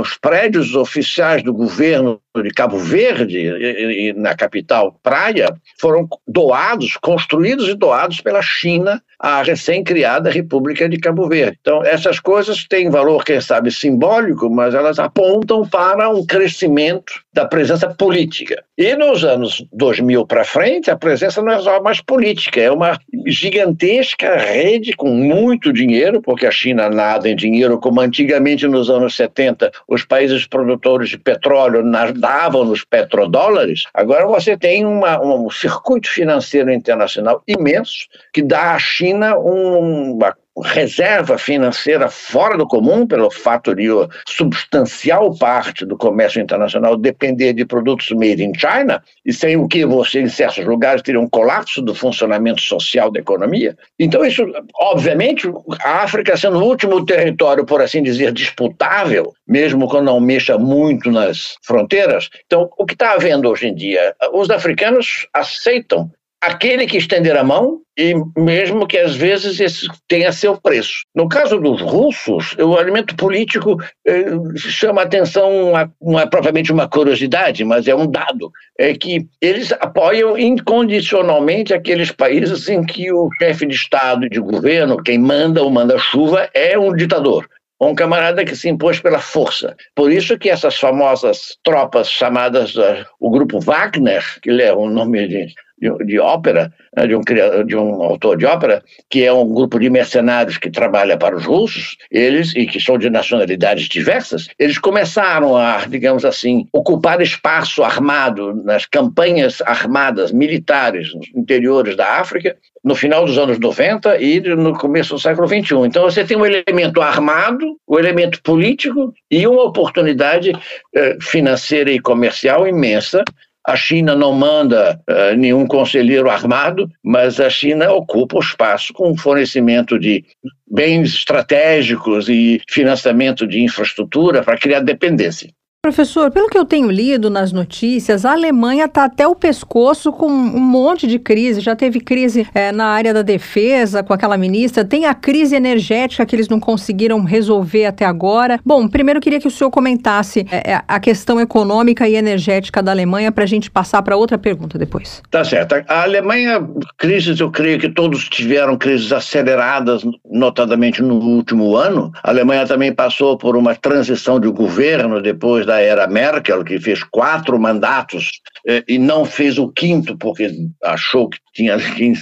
os prédios oficiais do governo de Cabo Verde, na capital Praia, foram doados, construídos e doados pela China à recém-criada República de Cabo Verde. Então, essas coisas têm valor, quem sabe, simbólico, mas elas apontam para um crescimento da presença política. E nos anos 2000 para frente, a presença não é só mais política, é uma gigantesca rede com muito dinheiro, porque a China nada em dinheiro, como antigamente nos anos 70 os países produtores de petróleo nadavam nos petrodólares. Agora você tem uma, um circuito financeiro internacional imenso que dá à China um, uma reserva financeira fora do comum, pelo fato de substancial parte do comércio internacional depender de produtos made in China, e sem o que você, em certos lugares, teria um colapso do funcionamento social da economia. Então, isso, obviamente, a África sendo o último território, por assim dizer, disputável, mesmo quando não mexa muito nas fronteiras. Então, o que está havendo hoje em dia? Os africanos aceitam aquele que estender a mão e mesmo que às vezes esse tenha seu preço. No caso dos russos, o elemento político eh, chama atenção, não é propriamente uma curiosidade, mas é um dado, é que eles apoiam incondicionalmente aqueles países em que o chefe de Estado e de governo, quem manda ou manda chuva, é um ditador um camarada que se impôs pela força. Por isso que essas famosas tropas chamadas uh, o grupo Wagner, que leva o nome de de, ópera, né, de, um, de um autor de ópera, que é um grupo de mercenários que trabalha para os russos, eles, e que são de nacionalidades diversas, eles começaram a, digamos assim, ocupar espaço armado nas campanhas armadas militares nos interiores da África, no final dos anos 90 e no começo do século XXI. Então você tem um elemento armado, o um elemento político e uma oportunidade eh, financeira e comercial imensa a China não manda uh, nenhum conselheiro armado, mas a China ocupa o espaço com fornecimento de bens estratégicos e financiamento de infraestrutura para criar dependência. Professor, pelo que eu tenho lido nas notícias, a Alemanha está até o pescoço com um monte de crise. Já teve crise é, na área da defesa com aquela ministra, tem a crise energética que eles não conseguiram resolver até agora. Bom, primeiro queria que o senhor comentasse é, a questão econômica e energética da Alemanha para a gente passar para outra pergunta depois. Tá certo. A Alemanha, crises, eu creio que todos tiveram crises aceleradas, notadamente no último ano. A Alemanha também passou por uma transição de governo depois da era Merkel, que fez quatro mandatos eh, e não fez o quinto porque achou que tinha <laughs> que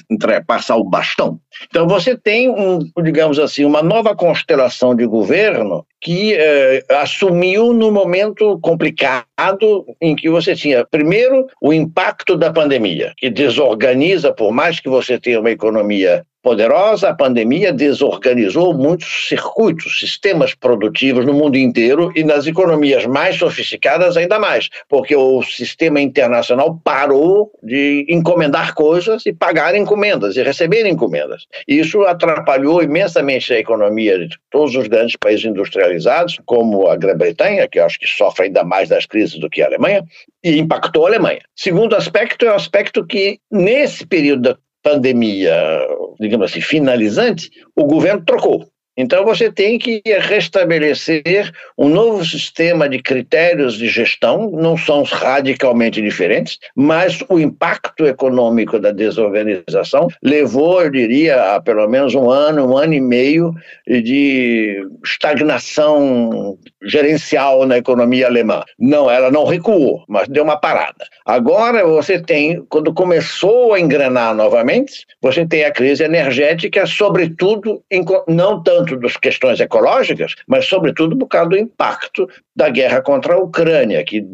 passar o bastão. Então você tem, um, digamos assim, uma nova constelação de governo que eh, assumiu no momento complicado em que você tinha, primeiro, o impacto da pandemia, que desorganiza, por mais que você tenha uma economia poderosa, a pandemia desorganizou muitos circuitos, sistemas produtivos no mundo inteiro e nas economias mais sofisticadas ainda mais, porque o sistema internacional parou de encomendar coisas e pagar encomendas e receber encomendas. Isso atrapalhou imensamente a economia de todos os grandes países industrializados, como a Grã-Bretanha, que eu acho que sofre ainda mais das crises do que a Alemanha, e impactou a Alemanha. Segundo aspecto é o aspecto que, nesse período da pandemia, digamos assim, finalizante, o governo trocou. Então você tem que restabelecer um novo sistema de critérios de gestão, não são radicalmente diferentes, mas o impacto econômico da desorganização levou, eu diria, a pelo menos um ano, um ano e meio de estagnação gerencial na economia alemã. Não, ela não recuou, mas deu uma parada. Agora você tem, quando começou a engrenar novamente, você tem a crise energética, sobretudo, não tanto tanto das questões ecológicas, mas sobretudo por causa do impacto da guerra contra a Ucrânia, que,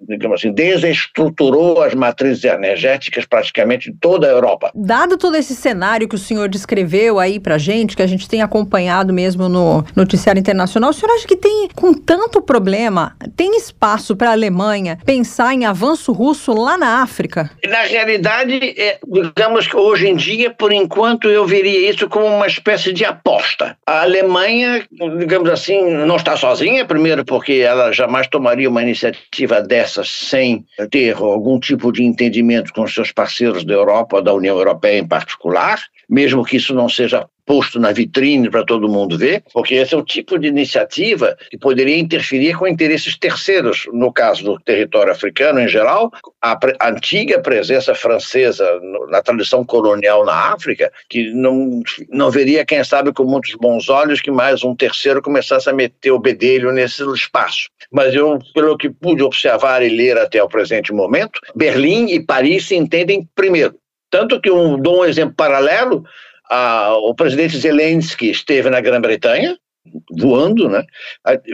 digamos assim, desestruturou as matrizes energéticas praticamente em toda a Europa. Dado todo esse cenário que o senhor descreveu aí para gente, que a gente tem acompanhado mesmo no noticiário internacional, o senhor acha que tem, com tanto problema, tem espaço para a Alemanha pensar em avanço russo lá na África? Na realidade, é, digamos que hoje em dia, por enquanto, eu veria isso como uma espécie de aposta. A a Alemanha, digamos assim, não está sozinha, primeiro porque ela jamais tomaria uma iniciativa dessas sem ter algum tipo de entendimento com seus parceiros da Europa, da União Europeia em particular, mesmo que isso não seja posto na vitrine para todo mundo ver, porque esse é o tipo de iniciativa que poderia interferir com interesses terceiros, no caso do território africano em geral, a, a antiga presença francesa no, na tradição colonial na África, que não, não veria, quem sabe, com muitos bons olhos que mais um terceiro começasse a meter o bedelho nesse espaço. Mas eu, pelo que pude observar e ler até o presente momento, Berlim e Paris se entendem primeiro. Tanto que um, dou um exemplo paralelo, a, o presidente Zelensky esteve na Grã-Bretanha, voando, né?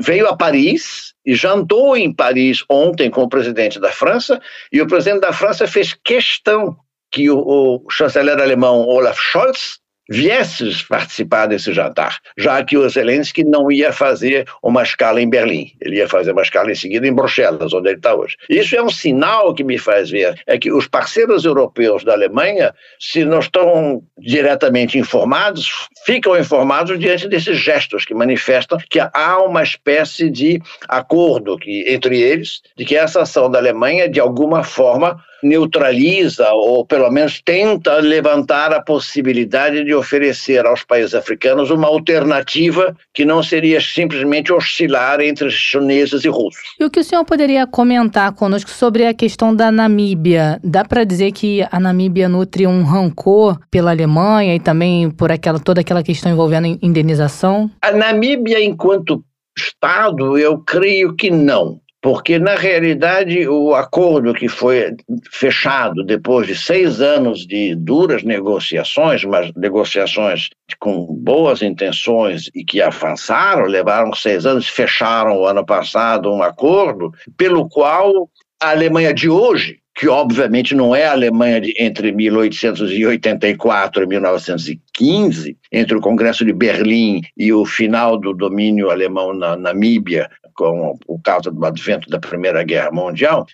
veio a Paris e jantou em Paris ontem com o presidente da França, e o presidente da França fez questão que o, o chanceler alemão Olaf Scholz viesse participar desse jantar, já que o Zelensky não ia fazer uma escala em Berlim, ele ia fazer uma escala em seguida em Bruxelas, onde ele está hoje. Isso é um sinal que me faz ver, é que os parceiros europeus da Alemanha, se não estão diretamente informados, ficam informados diante desses gestos que manifestam que há uma espécie de acordo que, entre eles, de que essa ação da Alemanha, de alguma forma, neutraliza ou pelo menos tenta levantar a possibilidade de oferecer aos países africanos uma alternativa que não seria simplesmente oscilar entre chineses e russos. E o que o senhor poderia comentar conosco sobre a questão da Namíbia? Dá para dizer que a Namíbia nutre um rancor pela Alemanha e também por aquela toda aquela questão envolvendo indenização? A Namíbia enquanto Estado, eu creio que não porque, na realidade, o acordo que foi fechado depois de seis anos de duras negociações, mas negociações com boas intenções e que avançaram, levaram seis anos, fecharam o ano passado um acordo pelo qual a Alemanha de hoje que obviamente não é a Alemanha de, entre 1884 e 1915, entre o Congresso de Berlim e o final do domínio alemão na Namíbia, com o caso do advento da Primeira Guerra Mundial,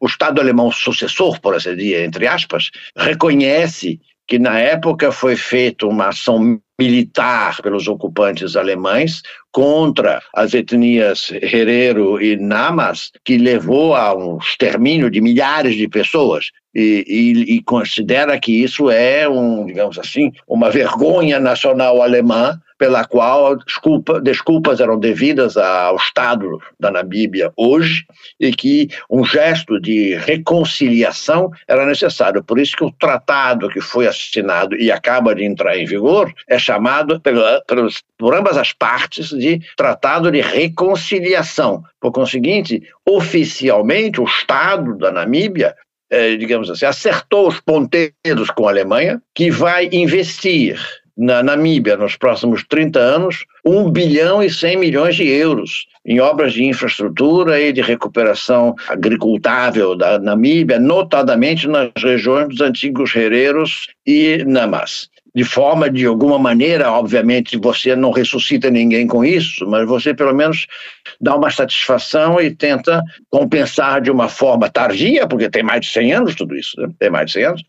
o Estado alemão sucessor, por assim dizer, entre aspas, reconhece que na época foi feita uma ação militar pelos ocupantes alemães contra as etnias Herero e Namas, que levou a um extermínio de milhares de pessoas. E, e, e considera que isso é um, digamos assim, uma vergonha nacional alemã pela qual desculpa, desculpas eram devidas ao Estado da Namíbia hoje e que um gesto de reconciliação era necessário. Por isso que o tratado que foi assinado e acaba de entrar em vigor é chamado pela, pelos, por ambas as partes de Tratado de Reconciliação. Por conseguinte, oficialmente, o Estado da Namíbia eh, digamos assim, acertou os ponteiros com a Alemanha, que vai investir na Namíbia nos próximos 30 anos 1 bilhão e 100 milhões de euros em obras de infraestrutura e de recuperação agricultável da Namíbia, notadamente nas regiões dos antigos Hereros e Namas de forma, de alguma maneira, obviamente você não ressuscita ninguém com isso, mas você pelo menos dá uma satisfação e tenta compensar de uma forma tardia, porque tem mais de 100 anos tudo isso, né? tem mais de 100 anos,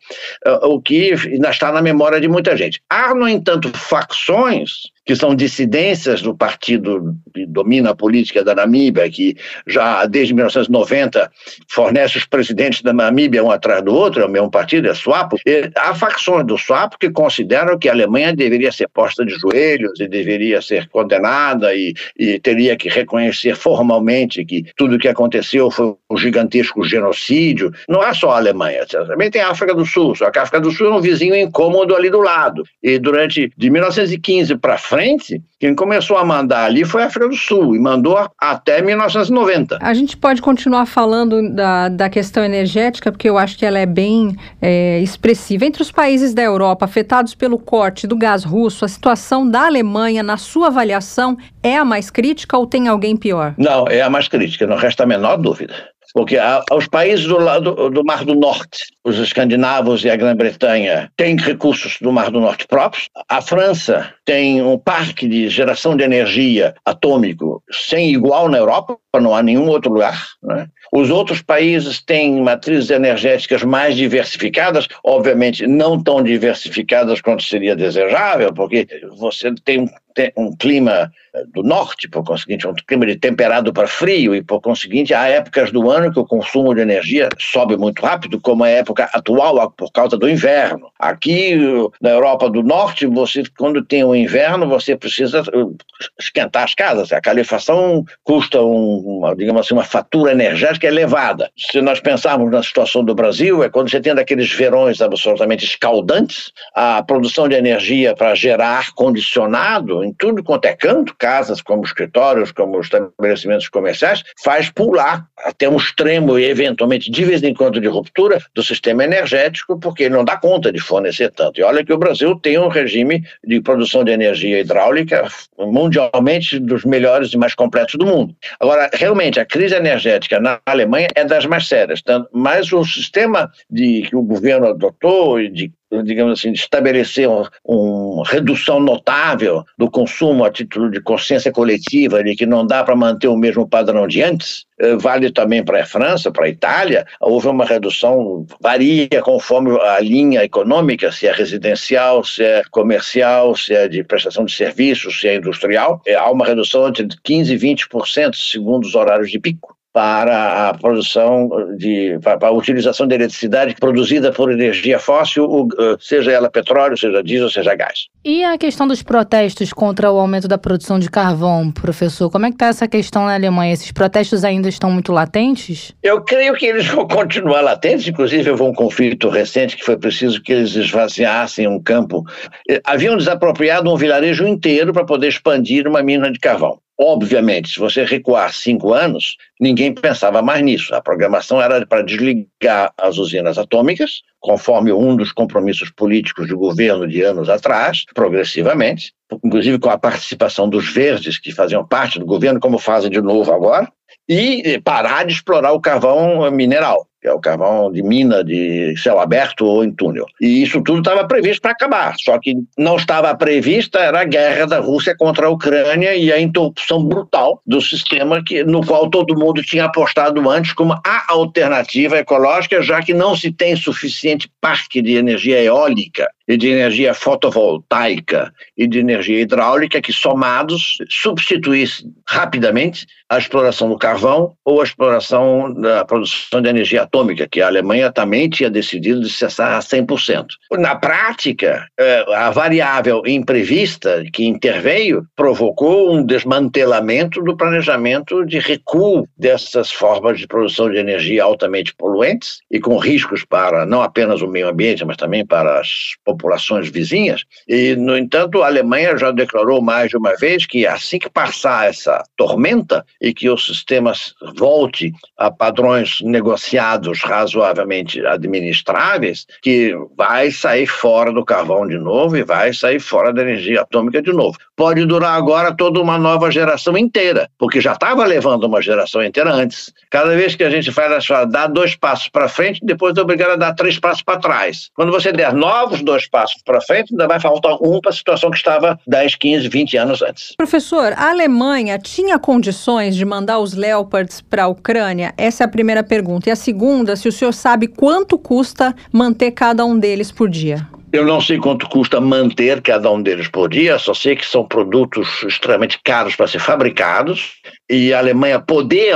uh, o que ainda está na memória de muita gente. Há, no entanto, facções que são dissidências do partido que domina a política da Namíbia, que já desde 1990 fornece os presidentes da Namíbia um atrás do outro, é o mesmo partido, é SWAPO. E há facções do SWAPO que consideram que a Alemanha deveria ser posta de joelhos e deveria ser condenada e, e teria que reconhecer formalmente que tudo o que aconteceu foi um gigantesco genocídio. Não é só a Alemanha, também tem a África do Sul, só que a África do Sul é um vizinho incômodo ali do lado. E durante de 1915 para frente, quem começou a mandar ali foi a África do Sul e mandou até 1990. A gente pode continuar falando da, da questão energética, porque eu acho que ela é bem é, expressiva. Entre os países da Europa afetados pelo corte do gás russo, a situação da Alemanha, na sua avaliação, é a mais crítica ou tem alguém pior? Não, é a mais crítica, não resta a menor dúvida. Porque os países do lado do Mar do Norte, os escandinavos e a Grã-Bretanha, têm recursos do Mar do Norte próprios. A França tem um parque de geração de energia atômico sem igual na Europa, não há nenhum outro lugar. Né? Os outros países têm matrizes energéticas mais diversificadas, obviamente não tão diversificadas quanto seria desejável, porque você tem um um clima eh, do norte, por conseguinte, um clima de temperado para frio, e por conseguinte, há épocas do ano que o consumo de energia sobe muito rápido, como a época atual, por causa do inverno. Aqui na Europa do Norte, você, quando tem o inverno, você precisa eh, esquentar as casas. A calefação custa, um, uma, digamos assim, uma fatura energética elevada. Se nós pensarmos na situação do Brasil, é quando você tem aqueles verões absolutamente escaldantes, a produção de energia para gerar ar-condicionado em tudo quanto é canto, casas como escritórios, como estabelecimentos comerciais, faz pular até um extremo e eventualmente de vez em quando de ruptura do sistema energético, porque ele não dá conta de fornecer tanto. E olha que o Brasil tem um regime de produção de energia hidráulica mundialmente dos melhores e mais completos do mundo. Agora, realmente, a crise energética na Alemanha é das mais sérias, mas o sistema de, que o governo adotou e de digamos assim, de estabelecer uma um redução notável do consumo a título de consciência coletiva, de que não dá para manter o mesmo padrão de antes, eh, vale também para a França, para a Itália, houve uma redução, varia conforme a linha econômica, se é residencial, se é comercial, se é de prestação de serviços, se é industrial, eh, há uma redução entre 15% e 20% segundo os horários de pico para a produção de para a utilização de eletricidade produzida por energia fóssil, eh, seja ela petróleo, seja diesel, seja gás. E a questão dos protestos contra o aumento da produção de carvão, professor, como é que está essa questão na Alemanha? Esses protestos ainda estão muito latentes? Eu creio que eles <laughs> vão continuar latentes, inclusive houve um conflito recente que foi preciso que eles esvaziassem um campo. Eh, haviam desapropriado um vilarejo inteiro para poder expandir uma mina de carvão. Obviamente, se você recuar cinco anos, ninguém pensava mais nisso. A programação era para desligar as usinas atômicas, conforme um dos compromissos políticos do governo de anos atrás, progressivamente, inclusive com a participação dos verdes, que faziam parte do governo, como fazem de novo agora, e parar de explorar o carvão mineral que é o carvão de mina de céu aberto ou em túnel. E isso tudo estava previsto para acabar, só que não estava prevista era a guerra da Rússia contra a Ucrânia e a interrupção brutal do sistema que, no qual todo mundo tinha apostado antes como a alternativa ecológica, já que não se tem suficiente parque de energia eólica e de energia fotovoltaica e de energia hidráulica que somados substituíssem rapidamente a exploração do carvão ou a exploração da produção de energia atômica, que a Alemanha também tinha decidido de cessar a 100%. Na prática, é, a variável imprevista que interveio provocou um desmantelamento do planejamento de recuo dessas formas de produção de energia altamente poluentes e com riscos para não apenas o meio ambiente, mas também para as populações vizinhas. E, no entanto, a Alemanha já declarou mais de uma vez que assim que passar essa tormenta e que o sistema volte a padrões negociados razoavelmente administráveis, que vai sair fora do carvão de novo e vai sair fora da energia atômica de novo. Pode durar agora toda uma nova geração inteira, porque já estava levando uma geração inteira antes. Cada vez que a gente faz dar dois passos para frente, depois é obrigado a dar três passos para trás. Quando você der novos dois passos para frente, ainda vai faltar um para a situação que estava 10, 15, 20 anos antes. Professor, a Alemanha tinha condições de mandar os Leopards para a Ucrânia? Essa é a primeira pergunta. E a segunda, se o senhor sabe quanto custa manter cada um deles por dia? Eu não sei quanto custa manter cada um deles por dia, só sei que são produtos extremamente caros para ser fabricados e a Alemanha poder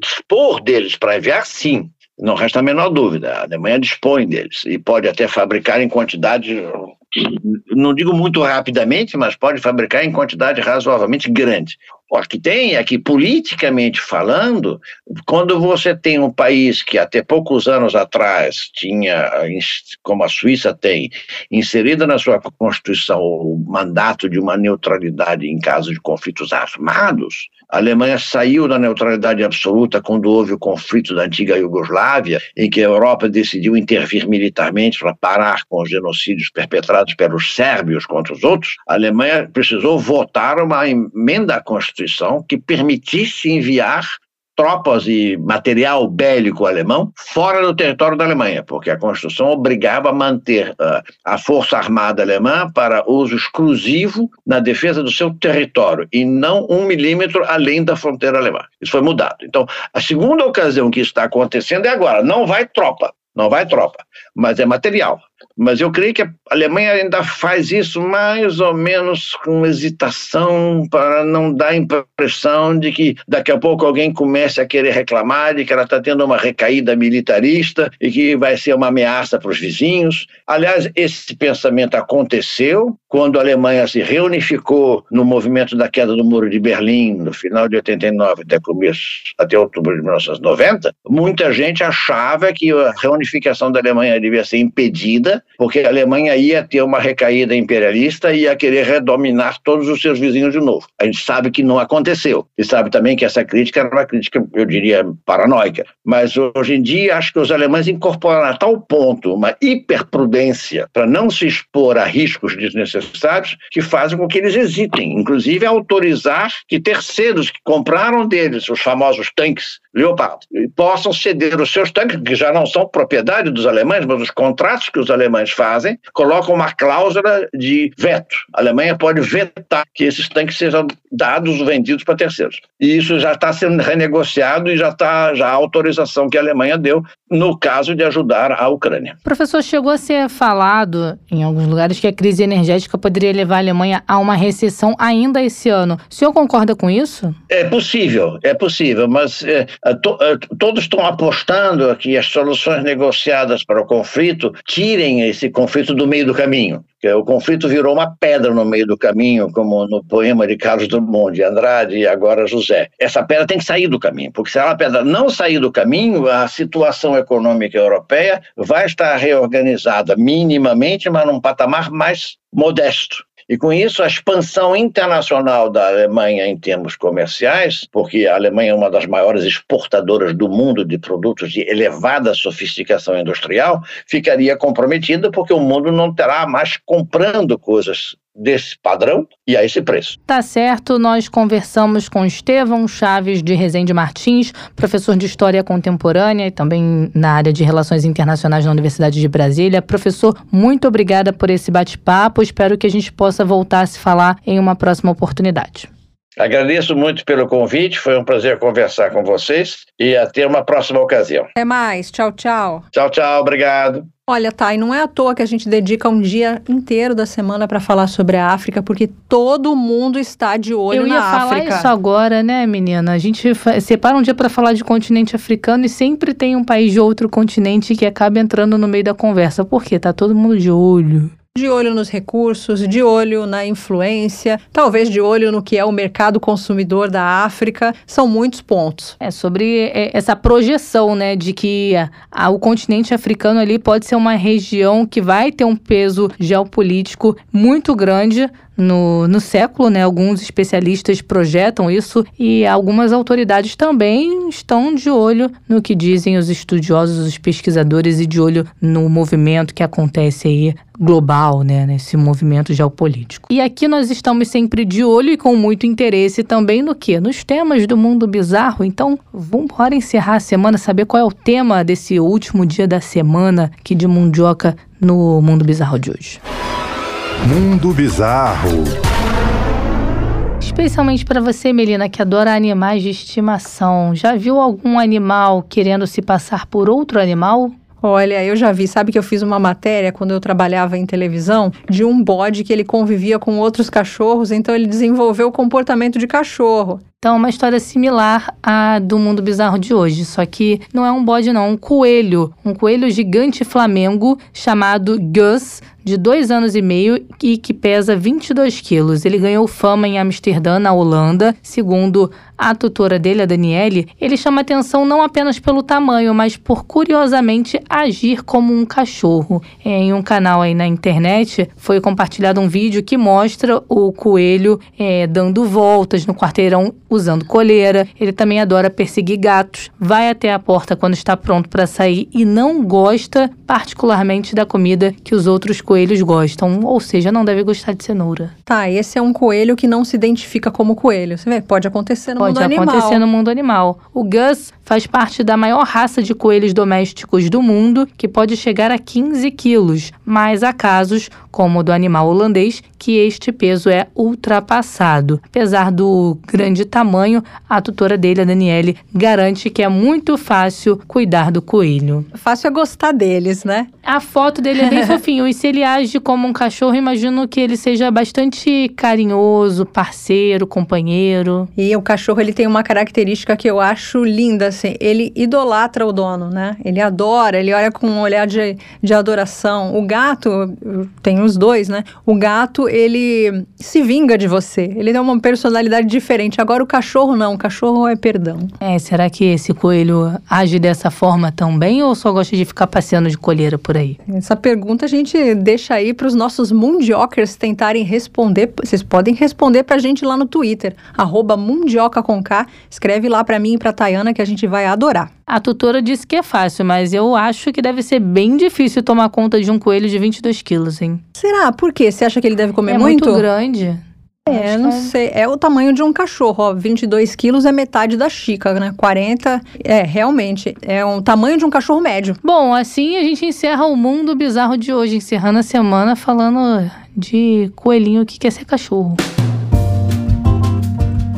dispor deles para enviar, sim. Não resta a menor dúvida. A Alemanha dispõe deles e pode até fabricar em quantidade, não digo muito rapidamente, mas pode fabricar em quantidade razoavelmente grande. O que tem é que, politicamente falando, quando você tem um país que até poucos anos atrás tinha, como a Suíça tem, inserido na sua Constituição o mandato de uma neutralidade em caso de conflitos armados, a Alemanha saiu da neutralidade absoluta quando houve o conflito da antiga Iugoslávia, em que a Europa decidiu intervir militarmente para parar com os genocídios perpetrados pelos sérvios contra os outros. A Alemanha precisou votar uma emenda à Constituição que permitisse enviar tropas e material bélico alemão fora do território da Alemanha, porque a Constituição obrigava a manter uh, a Força Armada Alemã para uso exclusivo na defesa do seu território e não um milímetro além da fronteira alemã. Isso foi mudado. Então, a segunda ocasião que isso está acontecendo é agora. Não vai tropa, não vai tropa, mas é material. Mas eu creio que a Alemanha ainda faz isso mais ou menos com hesitação para não dar a impressão de que daqui a pouco alguém comece a querer reclamar de que ela está tendo uma recaída militarista e que vai ser uma ameaça para os vizinhos. Aliás, esse pensamento aconteceu quando a Alemanha se reunificou no movimento da queda do Muro de Berlim no final de 89 até começo até outubro de 1990. Muita gente achava que a reunificação da Alemanha devia ser impedida porque a Alemanha ia ter uma recaída imperialista e ia querer redominar todos os seus vizinhos de novo. A gente sabe que não aconteceu. E sabe também que essa crítica era uma crítica, eu diria, paranoica. Mas hoje em dia, acho que os alemães incorporaram a tal ponto uma hiperprudência para não se expor a riscos desnecessários que fazem com que eles hesitem, inclusive autorizar que terceiros que compraram deles os famosos tanques Leopard possam ceder os seus tanques, que já não são propriedade dos alemães, mas os contratos que os alemães fazem, colocam uma cláusula de veto. A Alemanha pode vetar que esses tanques sejam dados vendidos para terceiros. E isso já está sendo renegociado e já está já a autorização que a Alemanha deu no caso de ajudar a Ucrânia. Professor, chegou a ser falado em alguns lugares que a crise energética poderia levar a Alemanha a uma recessão ainda esse ano. O senhor concorda com isso? É possível, é possível, mas é, to, é, todos estão apostando que as soluções negociadas para o conflito tirem esse conflito do meio do caminho. O conflito virou uma pedra no meio do caminho, como no poema de Carlos Drummond de Andrade e agora José. Essa pedra tem que sair do caminho, porque se a pedra não sair do caminho, a situação econômica europeia vai estar reorganizada minimamente, mas num patamar mais modesto. E com isso, a expansão internacional da Alemanha em termos comerciais, porque a Alemanha é uma das maiores exportadoras do mundo de produtos de elevada sofisticação industrial, ficaria comprometida porque o mundo não terá mais comprando coisas desse padrão e a esse preço. Tá certo, nós conversamos com Estevão Chaves de Rezende Martins, professor de História Contemporânea e também na área de Relações Internacionais na Universidade de Brasília. Professor, muito obrigada por esse bate-papo, espero que a gente possa voltar a se falar em uma próxima oportunidade. Agradeço muito pelo convite, foi um prazer conversar com vocês e até uma próxima ocasião. Até mais, tchau, tchau. Tchau, tchau, obrigado. Olha, Thay, não é à toa que a gente dedica um dia inteiro da semana para falar sobre a África, porque todo mundo está de olho na África. Eu ia falar isso agora, né, menina? A gente separa um dia para falar de continente africano e sempre tem um país de outro continente que acaba entrando no meio da conversa. Por quê? Tá todo mundo de olho de olho nos recursos, de olho na influência, talvez de olho no que é o mercado consumidor da África. São muitos pontos. É sobre é, essa projeção, né, de que a, o continente africano ali pode ser uma região que vai ter um peso geopolítico muito grande no, no século, né? Alguns especialistas projetam isso e algumas autoridades também estão de olho no que dizem os estudiosos, os pesquisadores e de olho no movimento que acontece aí global, né, nesse movimento geopolítico. E aqui nós estamos sempre de olho e com muito interesse também no que? Nos temas do mundo bizarro. Então, vamos embora encerrar a semana, saber qual é o tema desse último dia da semana aqui de Mundioca no Mundo Bizarro de hoje. Mundo Bizarro. Especialmente para você, Melina, que adora animais de estimação. Já viu algum animal querendo se passar por outro animal? Olha, eu já vi, sabe que eu fiz uma matéria quando eu trabalhava em televisão de um bode que ele convivia com outros cachorros, então ele desenvolveu o comportamento de cachorro. Então, uma história similar à do mundo bizarro de hoje, só que não é um bode, não, é um coelho. Um coelho gigante flamengo chamado Gus, de dois anos e meio e que pesa 22 quilos. Ele ganhou fama em Amsterdã, na Holanda. Segundo a tutora dele, a Daniele, ele chama atenção não apenas pelo tamanho, mas por curiosamente agir como um cachorro. Em um canal aí na internet foi compartilhado um vídeo que mostra o coelho é, dando voltas no quarteirão usando coleira. Ele também adora perseguir gatos, vai até a porta quando está pronto para sair e não gosta particularmente da comida que os outros coelhos gostam, ou seja, não deve gostar de cenoura. Tá, esse é um coelho que não se identifica como coelho. Você vê, pode acontecer no pode mundo animal. Pode acontecer no mundo animal. O Gus faz parte da maior raça de coelhos domésticos do mundo, que pode chegar a 15 quilos, mas há casos, como o do animal holandês, que este peso é ultrapassado. Apesar do grande tamanho, a tutora dele, a Daniele, garante que é muito fácil cuidar do coelho. Fácil é gostar deles, né? A foto dele é bem <laughs> fofinho. E se ele age como um cachorro, imagino que ele seja bastante carinhoso, parceiro, companheiro. E o cachorro ele tem uma característica que eu acho linda, assim. Ele idolatra o dono, né? Ele adora, ele olha com um olhar de, de adoração. O gato, tem os dois, né? O gato, ele se vinga de você. Ele tem uma personalidade diferente. Agora o cachorro não. O cachorro é perdão. É, será que esse coelho age dessa forma também ou só gosta de ficar passeando de colheira por aí? Essa pergunta a gente deixa aí para os nossos mundiokers tentarem responder. Vocês podem responder para a gente lá no Twitter, arroba mundioca com K. Escreve lá para mim e para Tayana que a gente vai adorar. A tutora disse que é fácil, mas eu acho que deve ser bem difícil tomar conta de um coelho de 22 quilos, hein? Será? Por quê? Você acha que ele deve comer é muito? É muito grande. É, não é... sei. É o tamanho de um cachorro, ó. 22 quilos é metade da xícara, né? 40, é, realmente, é um tamanho de um cachorro médio. Bom, assim a gente encerra o mundo bizarro de hoje, encerrando a semana falando de coelhinho que quer ser cachorro.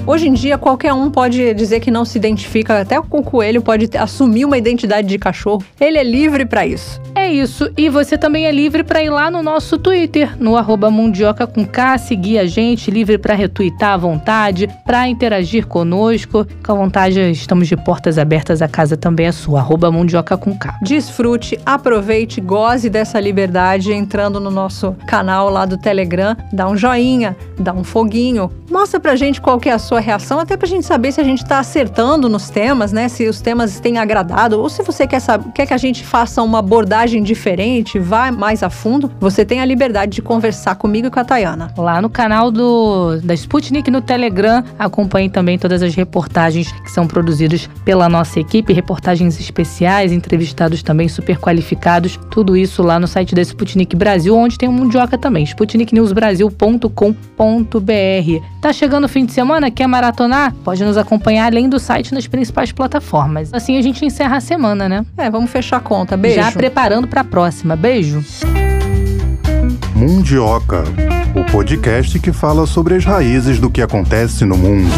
Hoje em dia, qualquer um pode dizer que não se identifica, até com o coelho pode assumir uma identidade de cachorro. Ele é livre para isso. É isso. E você também é livre para ir lá no nosso Twitter, no arroba Mundioca com K, seguir a gente, livre para retweetar à vontade, para interagir conosco. Com a vontade, estamos de portas abertas, a casa também é sua, arroba Mundioca com K. Desfrute, aproveite, goze dessa liberdade entrando no nosso canal lá do Telegram, dá um joinha, dá um foguinho, mostra pra gente qual é a sua reação, até pra gente saber se a gente tá acertando nos temas, né? Se os temas têm agradado, ou se você quer, saber, quer que a gente faça uma abordagem diferente, vá mais a fundo, você tem a liberdade de conversar comigo e com a Tayana. Lá no canal do, da Sputnik no Telegram, acompanhe também todas as reportagens que são produzidas pela nossa equipe, reportagens especiais, entrevistados também super qualificados, tudo isso lá no site da Sputnik Brasil, onde tem um Mundioca também, sputniknewsbrasil.com.br. Tá chegando o fim de semana, quer maratonar? Pode nos acompanhar além do site nas principais plataformas. Assim a gente encerra a semana, né? É, vamos fechar a conta. Beijo. Já preparando para a próxima. Beijo. Mundioca, o podcast que fala sobre as raízes do que acontece no mundo.